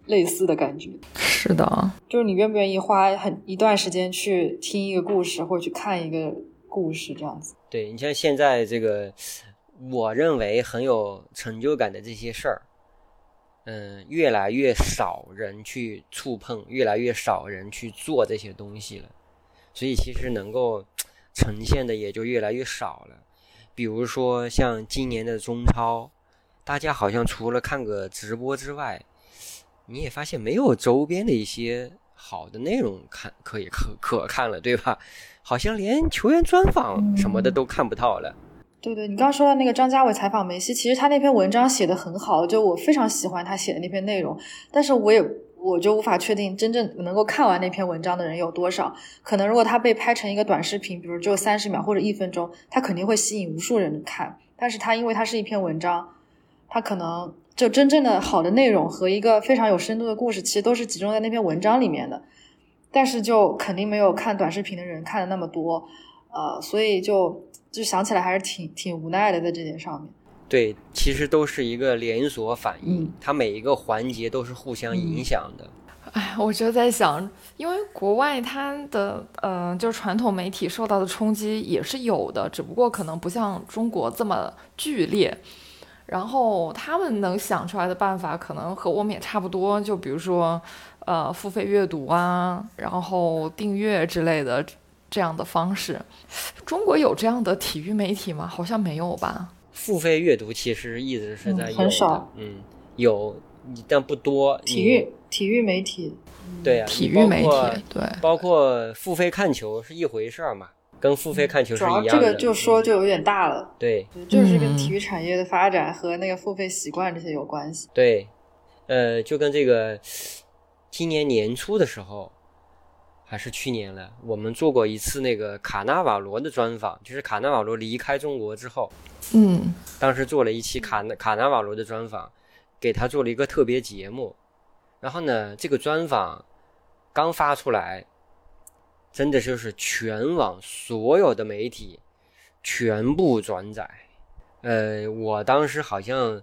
类似的感觉。是的，就是你愿不愿意花很一段时间去听一个故事，或者去看一个故事这样子？对你像现在这个。我认为很有成就感的这些事儿，嗯，越来越少人去触碰，越来越少人去做这些东西了，所以其实能够呈现的也就越来越少了。比如说像今年的中超，大家好像除了看个直播之外，你也发现没有周边的一些好的内容看可以可可看了，对吧？好像连球员专访什么的都看不到了。对对，你刚刚说的那个张家伟采访梅西，其实他那篇文章写的很好，就我非常喜欢他写的那篇内容，但是我也我就无法确定真正能够看完那篇文章的人有多少。可能如果他被拍成一个短视频，比如只有三十秒或者一分钟，他肯定会吸引无数人看。但是他因为他是一篇文章，他可能就真正的好的内容和一个非常有深度的故事，其实都是集中在那篇文章里面的。但是就肯定没有看短视频的人看的那么多，呃，所以就。就想起来还是挺挺无奈的，在这点上面。对，其实都是一个连锁反应，它每一个环节都是互相影响的。哎，我就在想，因为国外它的呃，就是传统媒体受到的冲击也是有的，只不过可能不像中国这么剧烈。然后他们能想出来的办法，可能和我们也差不多，就比如说呃，付费阅读啊，然后订阅之类的。这样的方式，中国有这样的体育媒体吗？好像没有吧。付费阅读其实一直是在有很少，嗯，有，但不多。体育体育媒体，对啊，体育媒体，对，包括付费看球是一回事儿嘛，跟付费看球是一样的。这个就说就有点大了。对，就是跟体育产业的发展和那个付费习惯这些有关系。对，呃，就跟这个今年年初的时候。还是去年了，我们做过一次那个卡纳瓦罗的专访，就是卡纳瓦罗离开中国之后，嗯，当时做了一期卡纳卡纳瓦罗的专访，给他做了一个特别节目。然后呢，这个专访刚发出来，真的就是全网所有的媒体全部转载。呃，我当时好像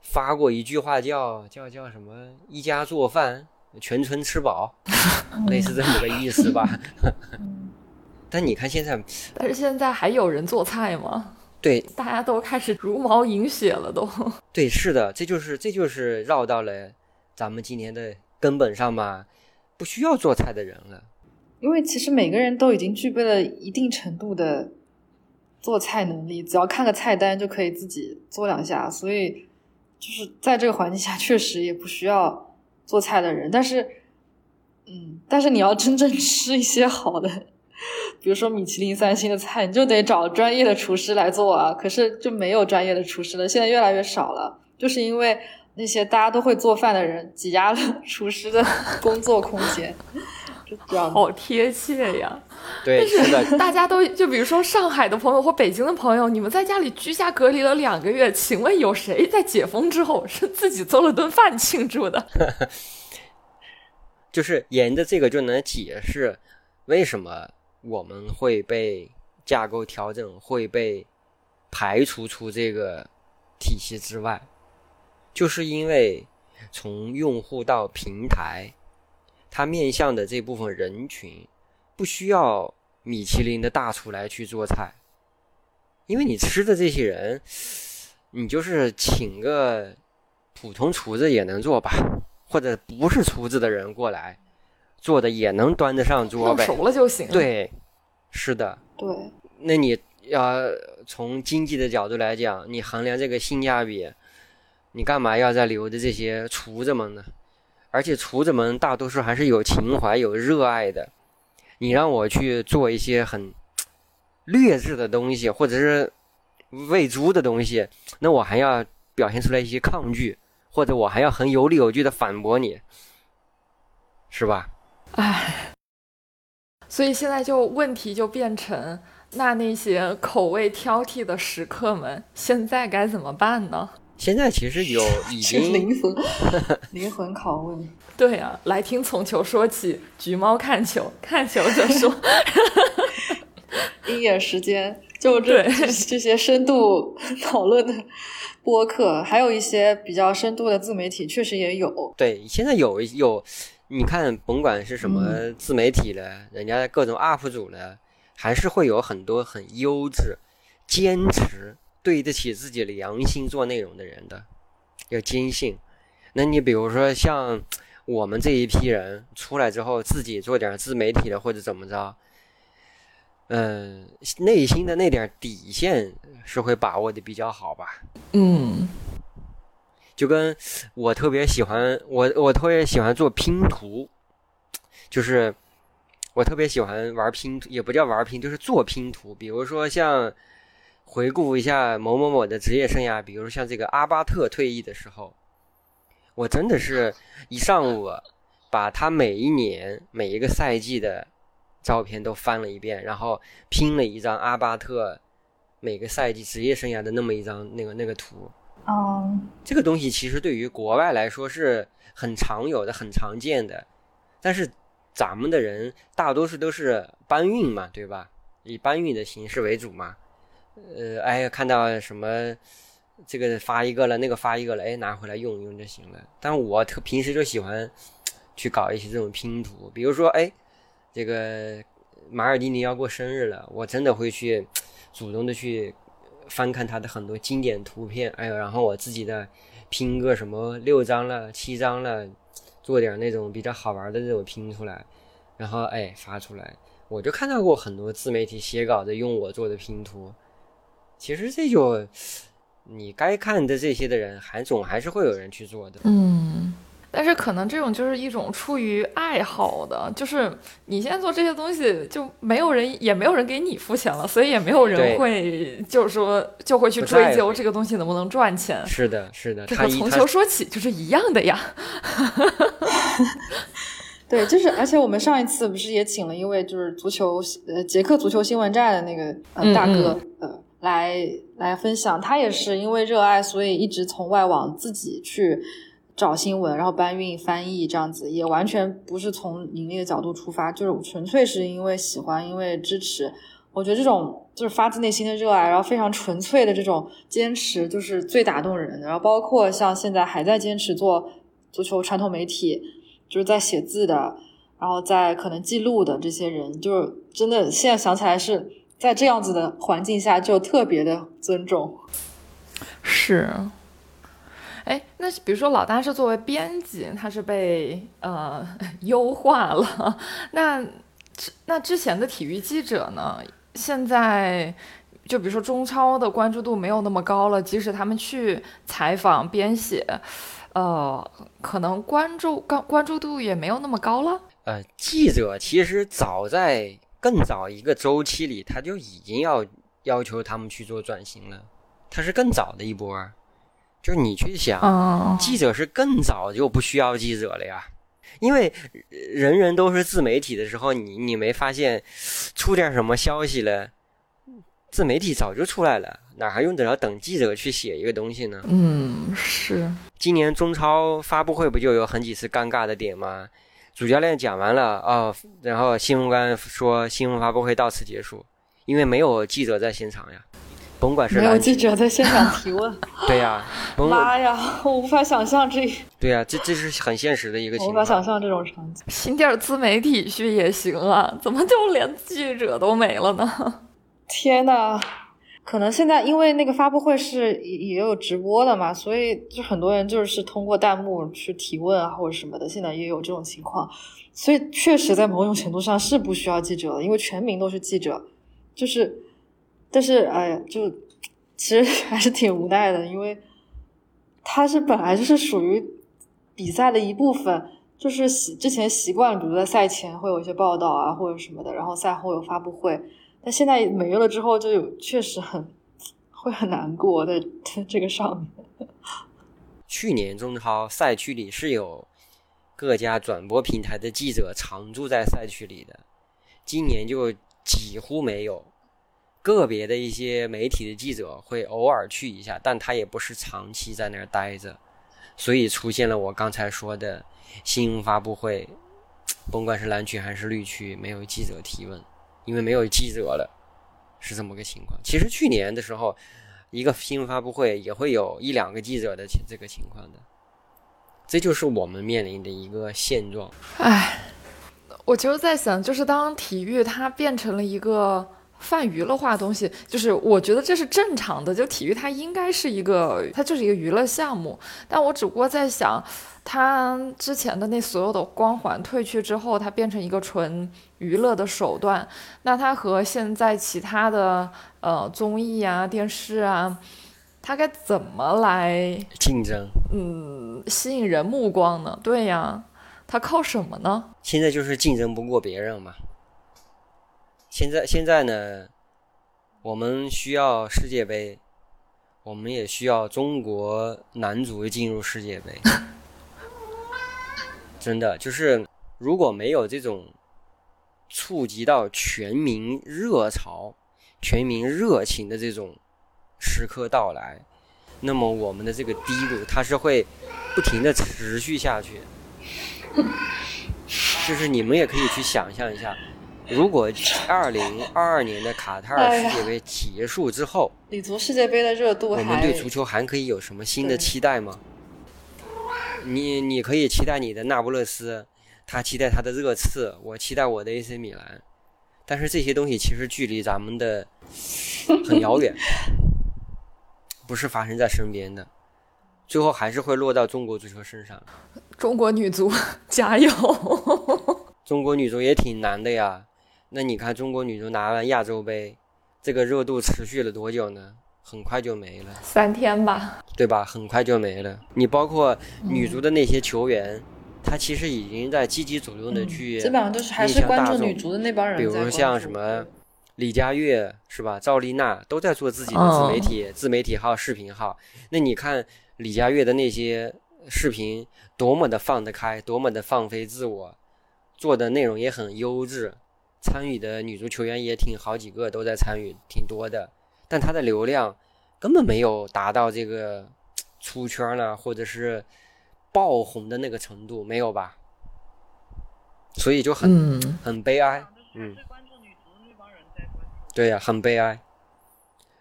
发过一句话，叫叫叫什么“一家做饭”。全村吃饱，[LAUGHS] 类似这么个意思吧。[LAUGHS] 但你看现在，[LAUGHS] 但是现在还有人做菜吗？对，大家都开始茹毛饮血了，都。对，是的，这就是这就是绕到了咱们今年的根本上嘛，不需要做菜的人了。因为其实每个人都已经具备了一定程度的做菜能力，只要看个菜单就可以自己做两下，所以就是在这个环境下，确实也不需要。做菜的人，但是，嗯，但是你要真正吃一些好的，比如说米其林三星的菜，你就得找专业的厨师来做啊。可是就没有专业的厨师了，现在越来越少了，就是因为那些大家都会做饭的人挤压了 [LAUGHS] 厨师的工作空间。这样好贴切呀！[LAUGHS] 对，是的，大家都就比如说上海的朋友或北京的朋友，你们在家里居家隔离了两个月，请问有谁在解封之后是自己做了顿饭庆祝的？[LAUGHS] 就是沿着这个就能解释为什么我们会被架构调整，会被排除出这个体系之外，就是因为从用户到平台。他面向的这部分人群，不需要米其林的大厨来去做菜，因为你吃的这些人，你就是请个普通厨子也能做吧，或者不是厨子的人过来做的也能端得上桌呗。熟了就行。对，是的。对。那你要从经济的角度来讲，你衡量这个性价比，你干嘛要再留着这些厨子们呢？而且厨子们大多数还是有情怀、有热爱的。你让我去做一些很劣质的东西，或者是喂猪的东西，那我还要表现出来一些抗拒，或者我还要很有理有据的反驳你，是吧？唉，所以现在就问题就变成，那那些口味挑剔的食客们，现在该怎么办呢？现在其实有 [LAUGHS] 已经灵魂 [LAUGHS] 灵魂拷问。对啊，来听从球说起，橘猫看球，[LAUGHS] 看球就说。鹰眼时间就这这些深度讨论的播客，还有一些比较深度的自媒体，确实也有。对，现在有有，你看，甭管是什么自媒体了，人家各种 UP 主了，还是会有很多很优质、坚持、对得起自己良心做内容的人的，要坚信。那你比如说像我们这一批人出来之后，自己做点自媒体的，或者怎么着？嗯，内心的那点底线是会把握的比较好吧？嗯，就跟我特别喜欢我，我特别喜欢做拼图，就是我特别喜欢玩拼图，也不叫玩拼，就是做拼图。比如说像回顾一下某某某的职业生涯，比如像这个阿巴特退役的时候，我真的是一上午把他每一年每一个赛季的。照片都翻了一遍，然后拼了一张阿巴特每个赛季职业生涯的那么一张那个那个图。哦，这个东西其实对于国外来说是很常有的、很常见的，但是咱们的人大多数都是搬运嘛，对吧？以搬运的形式为主嘛。呃，哎，看到什么这个发一个了，那个发一个了，哎，拿回来用用就行了。但我特平时就喜欢去搞一些这种拼图，比如说，哎。这个马尔蒂尼要过生日了，我真的会去主动的去翻看他的很多经典图片，哎呦，然后我自己的拼个什么六张了、七张了，做点那种比较好玩的这种拼出来，然后哎发出来。我就看到过很多自媒体写稿子用我做的拼图，其实这就你该看的这些的人，还总还是会有人去做的，嗯。但是可能这种就是一种出于爱好的，就是你现在做这些东西，就没有人也没有人给你付钱了，所以也没有人会就是说就会去追究这个东西能不能赚钱。是的，是的，这和从球说起就是一样的呀。[LAUGHS] 对，就是而且我们上一次不是也请了一位就是足球呃捷克足球新闻站的那个呃大哥呃来来分享，他也是因为热爱，所以一直从外网自己去。找新闻，然后搬运、翻译这样子，也完全不是从盈利的角度出发，就是纯粹是因为喜欢，因为支持。我觉得这种就是发自内心的热爱，然后非常纯粹的这种坚持，就是最打动人的。然后包括像现在还在坚持做足球传统媒体，就是在写字的，然后在可能记录的这些人，就是真的现在想起来是在这样子的环境下，就特别的尊重。是。哎，那比如说老大是作为编辑，他是被呃优化了。那那之前的体育记者呢？现在就比如说中超的关注度没有那么高了，即使他们去采访编写，呃，可能关注关关注度也没有那么高了。呃，记者其实早在更早一个周期里，他就已经要要求他们去做转型了，他是更早的一波。就是你去想，记者是更早就不需要记者了呀，因为人人都是自媒体的时候，你你没发现出点什么消息了，自媒体早就出来了，哪还用得着等记者去写一个东西呢？嗯，是。今年中超发布会不就有很几次尴尬的点吗？主教练讲完了哦，然后新闻官说新闻发布会到此结束，因为没有记者在现场呀。甭管是没有记者在现场提问，[LAUGHS] 对呀，妈呀，我无法想象这。对呀，这这是很现实的一个情况。无法想象这种场景。新点自媒体去也行啊，怎么就连记者都没了呢？天呐，可能现在因为那个发布会是也有直播的嘛，所以就很多人就是通过弹幕去提问啊或者什么的。现在也有这种情况，所以确实在某种程度上是不需要记者了，因为全民都是记者，就是。但是，哎呀，就其实还是挺无奈的，因为他是本来就是属于比赛的一部分，就是习之前习惯了，比如在赛前会有一些报道啊或者什么的，然后赛后有发布会，但现在没了之后，就有确实很会很难过在这个上面。去年中超赛区里是有各家转播平台的记者常驻在赛区里的，今年就几乎没有。个别的一些媒体的记者会偶尔去一下，但他也不是长期在那儿待着，所以出现了我刚才说的新闻发布会，[TSK] 甭管是蓝区还是绿区，没有记者提问，因为没有记者了，是这么个情况。其实去年的时候，一个新闻发布会也会有一两个记者的这个情况的，这就是我们面临的一个现状。唉，我就在想，就是当体育它变成了一个。泛娱乐化东西，就是我觉得这是正常的。就体育，它应该是一个，它就是一个娱乐项目。但我只不过在想，它之前的那所有的光环褪去之后，它变成一个纯娱乐的手段。那它和现在其他的呃综艺啊、电视啊，它该怎么来竞争？嗯，吸引人目光呢？对呀，它靠什么呢？现在就是竞争不过别人嘛。现在现在呢，我们需要世界杯，我们也需要中国男足进入世界杯。真的，就是如果没有这种触及到全民热潮、全民热情的这种时刻到来，那么我们的这个低谷它是会不停的持续下去。就是你们也可以去想象一下。如果二零二二年的卡塔尔世界杯结束之后，女足世界杯的热度，我们对足球还可以有什么新的期待吗？你你可以期待你的那不勒斯，他期待他的热刺，我期待我的 AC 米兰，但是这些东西其实距离咱们的很遥远，不是发生在身边的，最后还是会落到中国足球身上。中国女足 [LAUGHS] 加油！中国女足也挺难的呀。那你看，中国女足拿完亚洲杯，这个热度持续了多久呢？很快就没了，三天吧，对吧？很快就没了。你包括女足的那些球员，他其实已经在积极主动的去基本上都是还是关注女足的那帮人。比如像什么李佳悦是吧？赵丽娜都在做自己的自媒体、自媒体号、视频号。那你看李佳悦的那些视频，多么的放得开，多么的放飞自我，做的内容也很优质。参与的女足球员也挺好几个，都在参与，挺多的。但它的流量根本没有达到这个出圈了，或者是爆红的那个程度，没有吧？所以就很很悲哀。嗯。对呀，很悲哀。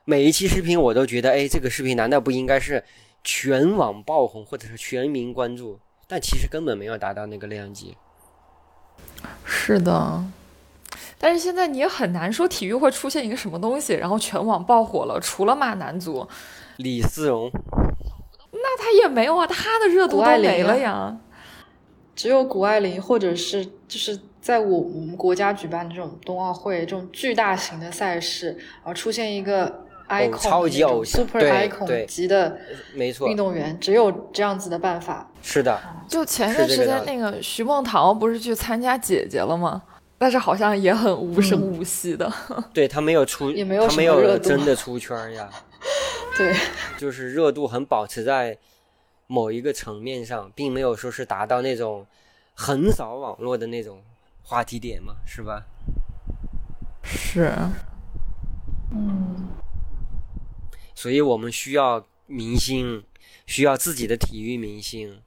每一期视频我都觉得，哎，这个视频难道不应该是全网爆红，或者是全民关注？但其实根本没有达到那个量级。是的。但是现在你也很难说体育会出现一个什么东西，然后全网爆火了。除了骂男足，李思荣，那他也没有啊，他的热度都没了呀。只有谷爱凌，或者是就是在我我们国家举办的这种冬奥会这种巨大型的赛事，然后出现一个 icon 超级偶像 super icon 级的没错运动员，只有这样子的办法。是的，就前段时间那个徐梦桃不是去参加姐姐了吗？但是好像也很无声无息的，[LAUGHS] 对他没有出，也没有他没有真的出圈呀。[LAUGHS] 对，就是热度很保持在某一个层面上，并没有说是达到那种横扫网络的那种话题点嘛，是吧？是，嗯。所以我们需要明星，需要自己的体育明星，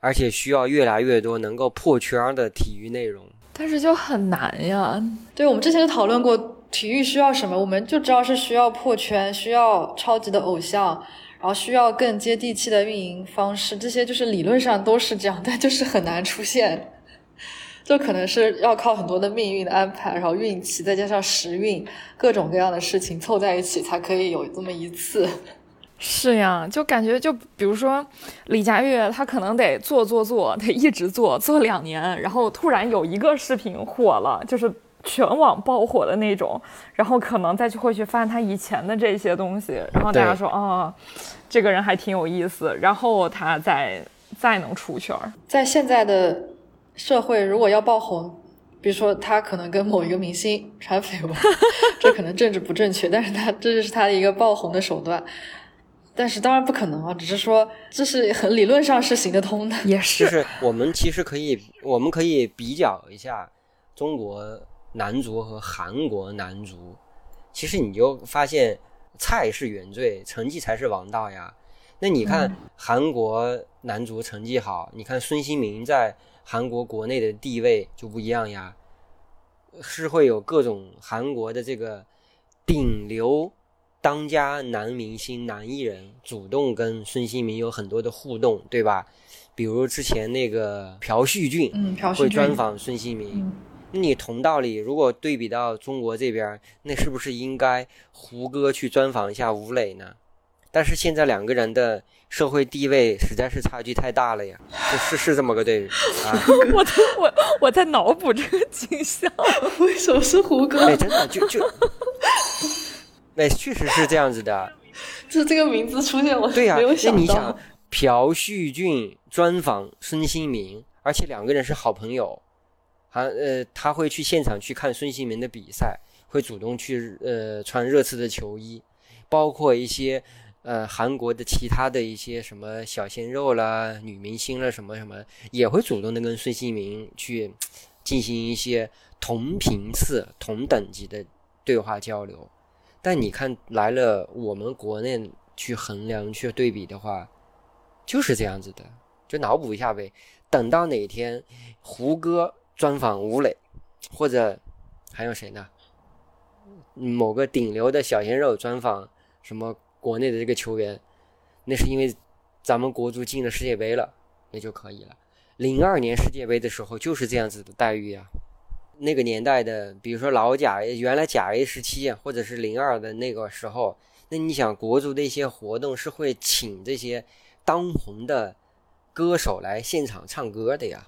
而且需要越来越多能够破圈的体育内容。但是就很难呀。对，我们之前就讨论过，体育需要什么，我们就知道是需要破圈，需要超级的偶像，然后需要更接地气的运营方式，这些就是理论上都是这样，但就是很难出现，[LAUGHS] 就可能是要靠很多的命运的安排，然后运气再加上时运，各种各样的事情凑在一起，才可以有这么一次。是呀，就感觉就比如说李佳悦，他可能得做做做，得一直做做两年，然后突然有一个视频火了，就是全网爆火的那种，然后可能再去会去翻他以前的这些东西，然后大家说啊，这个人还挺有意思，然后他再再能出圈。在现在的社会，如果要爆红，比如说他可能跟某一个明星 [LAUGHS] 传绯闻，这可能政治不正确，但是他这就是他的一个爆红的手段。但是当然不可能啊，只是说这是很理论上是行得通的。也是，就是是我们其实可以，我们可以比较一下中国男足和韩国男足，其实你就发现菜是原罪，成绩才是王道呀。那你看韩国男足成绩好，你看孙兴民在韩国国内的地位就不一样呀，是会有各种韩国的这个顶流当家男明星、男艺人主动跟孙兴民有很多的互动，对吧？比如之前那个朴叙俊，嗯，朴会叙俊，专访孙兴民。嗯那你同道理，如果对比到中国这边，那是不是应该胡歌去专访一下吴磊呢？但是现在两个人的社会地位实在是差距太大了呀，[LAUGHS] 是是是这么个对比啊。[LAUGHS] 我在我我在脑补这个景象。[LAUGHS] 为什么是胡歌？哎，真的就就，哎，确实是这样子的。[LAUGHS] 就这个名字出现，我对呀、那。你想，朴叙俊专访孙兴民，而且两个人是好朋友，还呃，他会去现场去看孙兴民的比赛，会主动去呃穿热刺的球衣，包括一些呃韩国的其他的一些什么小鲜肉啦、女明星啦什么什么，也会主动的跟孙兴民去进行一些同频次、同等级的对话交流。但你看来了我们国内去衡量、去对比的话，就是这样子的，就脑补一下呗。等到哪天胡歌专访吴磊，或者还有谁呢？某个顶流的小鲜肉专访什么国内的这个球员，那是因为咱们国足进了世界杯了，那就可以了。零二年世界杯的时候就是这样子的待遇啊。那个年代的，比如说老甲 A，原来甲 A 时期或者是零二的那个时候，那你想国足的一些活动是会请这些当红的歌手来现场唱歌的呀。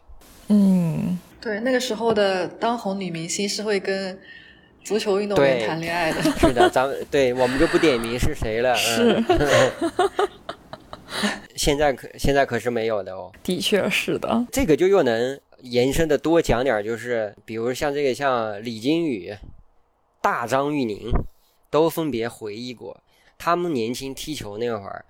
嗯，对，那个时候的当红女明星是会跟足球运动员谈恋爱的。是的，咱们对我们就不点名是谁了。是嗯、[LAUGHS] 现在可现在可是没有的哦。的确是的。这个就又能延伸的多讲点，就是比如像这个像李金羽、大张玉宁，都分别回忆过，他们年轻踢球那会儿，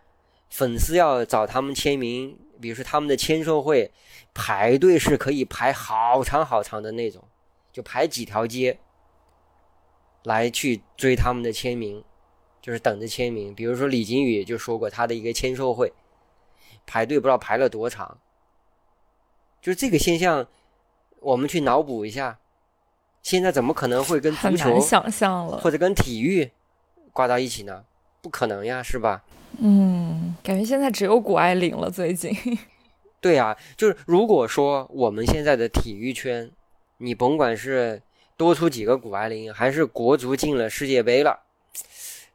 粉丝要找他们签名，比如说他们的签售会，排队是可以排好长好长的那种，就排几条街来去追他们的签名，就是等着签名。比如说李金羽就说过他的一个签售会，排队不知道排了多长。就是这个现象，我们去脑补一下，现在怎么可能会跟很足球难想象了。或者跟体育挂到一起呢？不可能呀，是吧？嗯，感觉现在只有谷爱凌了。最近，[LAUGHS] 对呀、就是如果说我们现在的体育圈，你甭管是多出几个谷爱凌，还是国足进了世界杯了，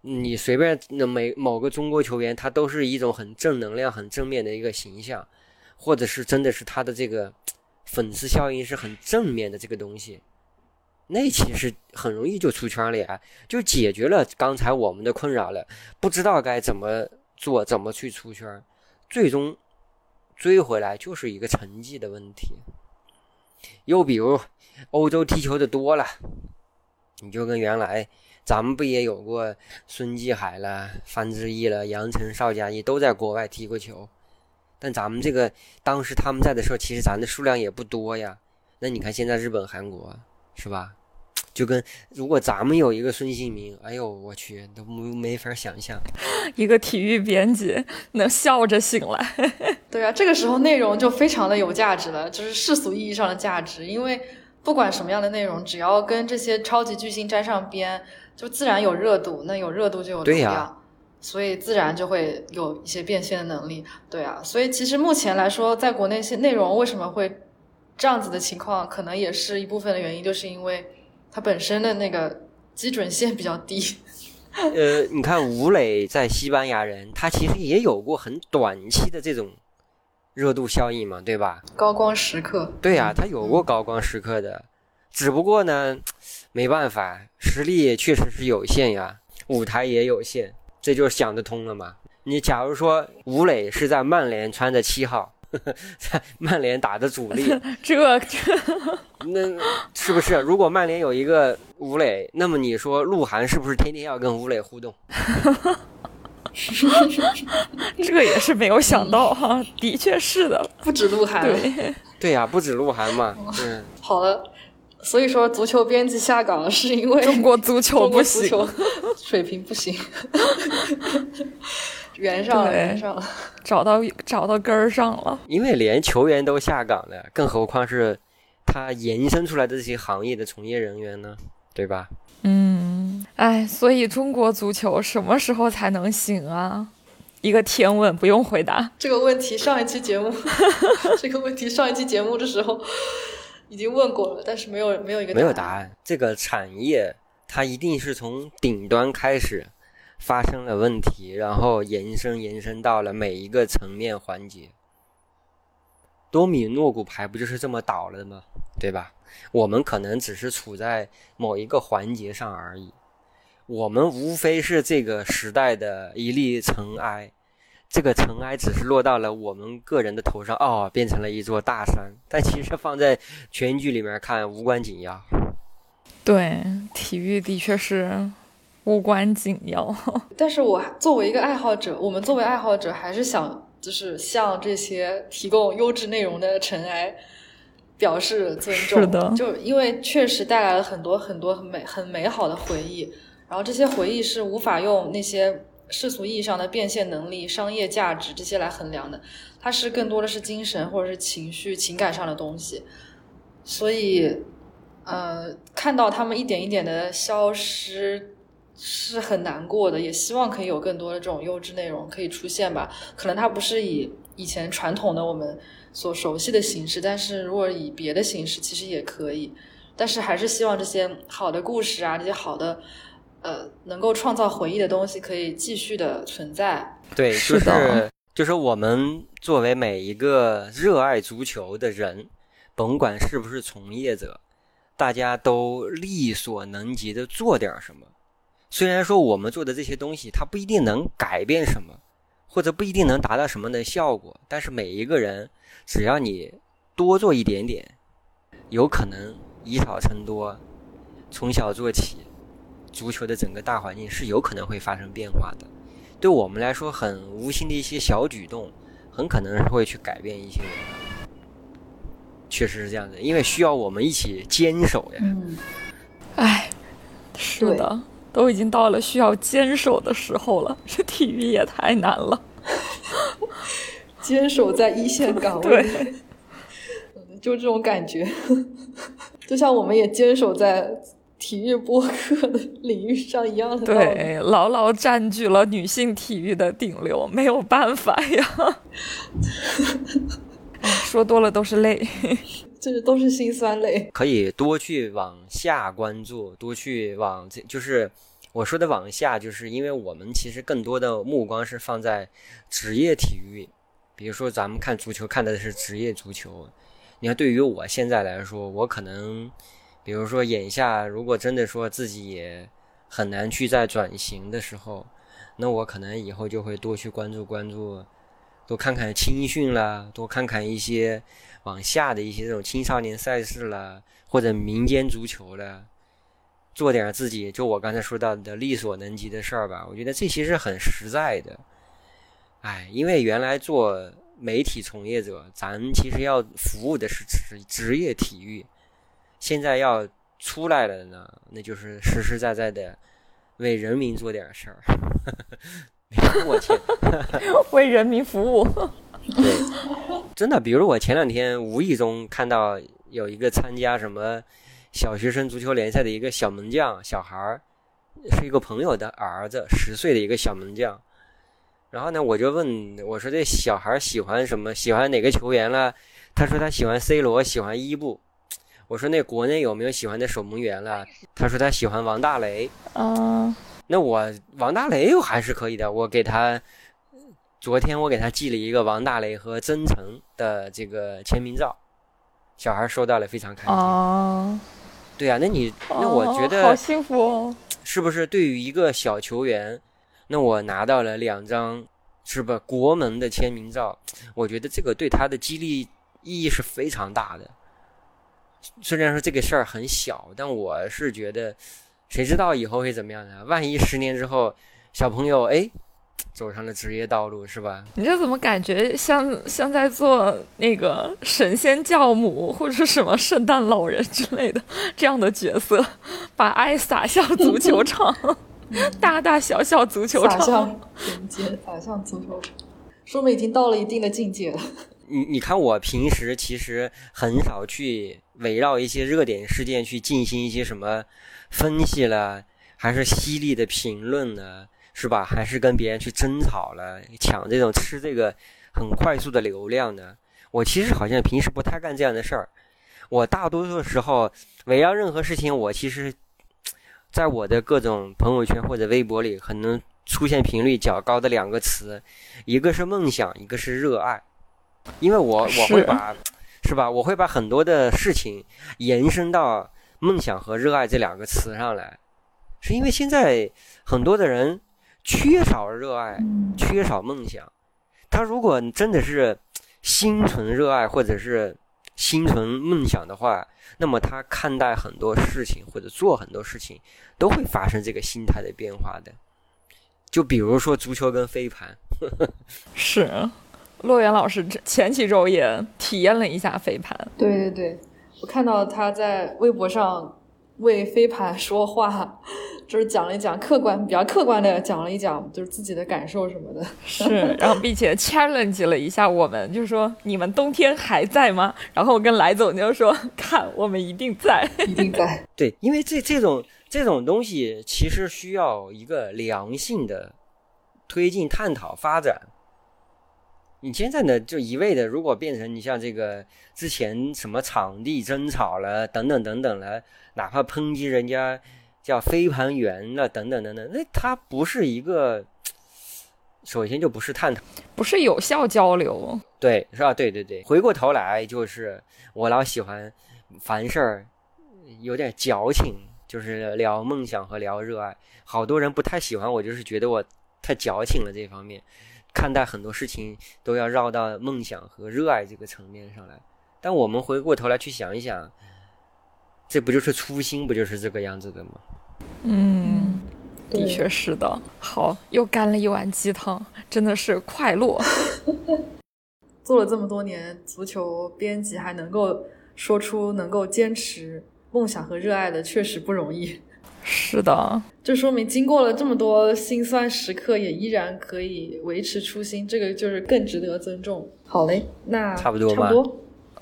你随便那每某个中国球员，他都是一种很正能量、很正面的一个形象，或者是真的是他的这个粉丝效应是很正面的这个东西，那其实很容易就出圈了呀，就解决了刚才我们的困扰了，不知道该怎么做，怎么去出圈，最终追回来就是一个成绩的问题。又比如欧洲踢球的多了，你就跟原来咱们不也有过孙继海了、范志毅了、杨晨、邵佳一都在国外踢过球，但咱们这个当时他们在的时候，其实咱的数量也不多呀。那你看现在日本、韩国是吧？就跟如果咱们有一个孙兴民，哎呦我去，都没没法想象。[LAUGHS] 一个体育编辑能笑着醒来。[LAUGHS] 对啊，这个时候内容就非常的有价值了，就是世俗意义上的价值。因为不管什么样的内容，只要跟这些超级巨星沾上边，就自然有热度。那有热度就有流对呀量，所以自然就会有一些变现的能力。对啊，所以其实目前来说，在国内内容为什么会这样子的情况，可能也是一部分的原因，就是因为它本身的那个基准线比较低。[LAUGHS] 呃，你看吴磊在西班牙人，他其实也有过很短期的这种热度效应嘛，对吧？高光时刻，对呀、他有过高光时刻的，只不过呢，没办法，实力确实是有限呀，舞台也有限，这就想得通了嘛。你假如说吴磊是在曼联穿着七号，[LAUGHS] 在曼联打的主力，[LAUGHS] 这这 [LAUGHS] 那是不是？如果曼联有一个吴磊，那么你说鹿晗是不是天天要跟吴磊互动？这个也是没有想到哈，的确是的，不止鹿晗。对对呀，不止鹿晗嘛。嗯，好了，所以说足球编辑下岗是因为中国足球不行，[LAUGHS] 水平不行。圆上了，圆上了，找到找到根儿上了。因为连球员都下岗了，更何况是他延伸出来的这些行业的从业人员呢？对吧？嗯，哎，所以中国足球什么时候才能醒啊？一个天问，不用回答这个问题。上一期节目，[LAUGHS] 这个问题上一期节目的时候已经问过了，但是没有没有一个没有答案。这个产业它一定是从顶端开始。发生了问题，然后延伸延伸到了每一个层面环节。多米诺骨牌不就是这么倒了的吗？对吧？我们可能只是处在某一个环节上而已，我们无非是这个时代的一粒尘埃，这个尘埃只是落到了我们个人的头上，哦，变成了一座大山。但其实放在全剧里面看，无关紧要。对，体育的确是。无关紧要，[LAUGHS] 但是我作为一个爱好者，我们作为爱好者还是想，就是向这些提供优质内容的尘埃表示尊重。是的，就因为确实带来了很多很多很美很美好的回忆，然后这些回忆是无法用那些世俗意义上的变现能力、商业价值这些来衡量的，它是更多的是精神或者是情绪、情感上的东西，所以，呃，看到他们一点一点的消失。是很难过的，也希望可以有更多的这种优质内容可以出现吧。可能它不是以以前传统的我们所熟悉的形式，但是如果以别的形式，其实也可以。但是还是希望这些好的故事啊，这些好的呃能够创造回忆的东西，可以继续的存在。对，就是就是我们作为每一个热爱足球的人，甭管是不是从业者，大家都力所能及的做点什么。虽然说我们做的这些东西，它不一定能改变什么，或者不一定能达到什么的效果，但是每一个人，只要你多做一点点，有可能以少成多，从小做起，足球的整个大环境是有可能会发生变化的。对我们来说，很无心的一些小举动，很可能会去改变一些人。确实是这样的，因为需要我们一起坚守呀。嗯，哎，是的。都已经到了需要坚守的时候了，这体育也太难了。[LAUGHS] 坚守在一线 [LAUGHS] 岗位，[LAUGHS] 对，就这种感觉，就像我们也坚守在体育播客的领域上一样的。对，牢牢占据了女性体育的顶流，没有办法呀。[LAUGHS] 说多了都是泪。[LAUGHS] 就是都是心酸泪，可以多去往下关注，多去往这就是我说的往下，就是因为我们其实更多的目光是放在职业体育，比如说咱们看足球看的是职业足球。你看，对于我现在来说，我可能，比如说眼下如果真的说自己也很难去再转型的时候，那我可能以后就会多去关注关注，多看看青训啦，多看看一些。往下的一些这种青少年赛事啦，或者民间足球啦，做点自己就我刚才说到的力所能及的事儿吧。我觉得这些是很实在的。哎，因为原来做媒体从业者，咱其实要服务的是职职业体育，现在要出来了呢，那就是实实在在的为人民做点事儿。[LAUGHS] 我天，[LAUGHS] 为人民服务。[LAUGHS] 对，真的，比如我前两天无意中看到有一个参加什么小学生足球联赛的一个小门将小孩儿，是一个朋友的儿子，十岁的一个小门将。然后呢，我就问我说：“这小孩喜欢什么？喜欢哪个球员了？”他说：“他喜欢 C 罗，喜欢伊布。”我说：“那国内有没有喜欢的守门员了？”他说：“他喜欢王大雷。”啊，那我王大雷我还是可以的，我给他。昨天我给他寄了一个王大雷和曾诚的这个签名照，小孩收到了，非常开心。哦，对呀，那你那我觉得好幸福哦，是不是？对于一个小球员，那我拿到了两张，是不国门的签名照？我觉得这个对他的激励意义是非常大的。虽然说这个事儿很小，但我是觉得，谁知道以后会怎么样呢？万一十年之后，小朋友哎。走上了职业道路，是吧？你这怎么感觉像像在做那个神仙教母或者什么圣诞老人之类的这样的角色，把爱撒向足球场，[LAUGHS] 大大小小足球场，撒向人间，撒向足球场，说明已经到了一定的境界了。你你看，我平时其实很少去围绕一些热点事件去进行一些什么分析了，还是犀利的评论呢，是吧？还是跟别人去争吵了，抢这种吃这个很快速的流量呢？我其实好像平时不太干这样的事儿。我大多数时候围绕任何事情，我其实在我的各种朋友圈或者微博里，可能出现频率较高的两个词，一个是梦想，一个是热爱。因为我我会把，是吧？我会把很多的事情延伸到梦想和热爱这两个词上来，是因为现在很多的人缺少热爱，缺少梦想。他如果真的是心存热爱或者是心存梦想的话，那么他看待很多事情或者做很多事情都会发生这个心态的变化的。就比如说足球跟飞盘，[LAUGHS] 是。洛源老师前几周也体验了一下飞盘。对对对，我看到他在微博上为飞盘说话，[LAUGHS] 就是讲了一讲客观、比较客观的讲了一讲，就是自己的感受什么的。是，然后并且 challenge 了一下我们，就是说你们冬天还在吗？然后我跟来总就说，看我们一定在，一定在。[LAUGHS] 对，因为这这种这种东西其实需要一个良性的推进、探讨、发展。你现在呢，就一味的，如果变成你像这个之前什么场地争吵了，等等等等了，哪怕抨击人家叫飞盘员了，等等等等，那它不是一个，首先就不是探讨，不是有效交流，对，是吧？对对对，回过头来就是我老喜欢凡事儿有点矫情，就是聊梦想和聊热爱，好多人不太喜欢我，就是觉得我太矫情了这方面。看待很多事情都要绕到梦想和热爱这个层面上来，但我们回过头来去想一想，这不就是初心，不就是这个样子的吗？嗯，的确是的。好，又干了一碗鸡汤，真的是快乐。[LAUGHS] 做了这么多年足球编辑，还能够说出能够坚持梦想和热爱的，确实不容易。是的，就说明经过了这么多心酸时刻，也依然可以维持初心，这个就是更值得尊重。好嘞，那差不多差不多。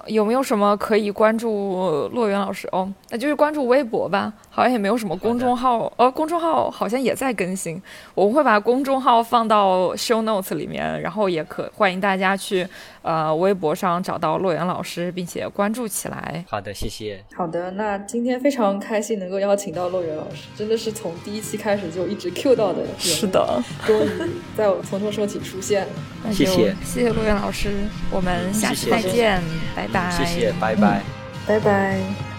有没有什么可以关注洛源老师哦？那就是关注微博吧，好像也没有什么公众号。呃，公众号好像也在更新，我们会把公众号放到 show notes 里面，然后也可欢迎大家去呃微博上找到洛源老师，并且关注起来。好的，谢谢。好的，那今天非常开心能够邀请到洛源老师，真的是从第一期开始就一直 Q 到的。是的，终于在我从头说起出现。谢谢，谢谢洛源老师，我们下期再见，拜拜。谢谢，拜拜，拜拜。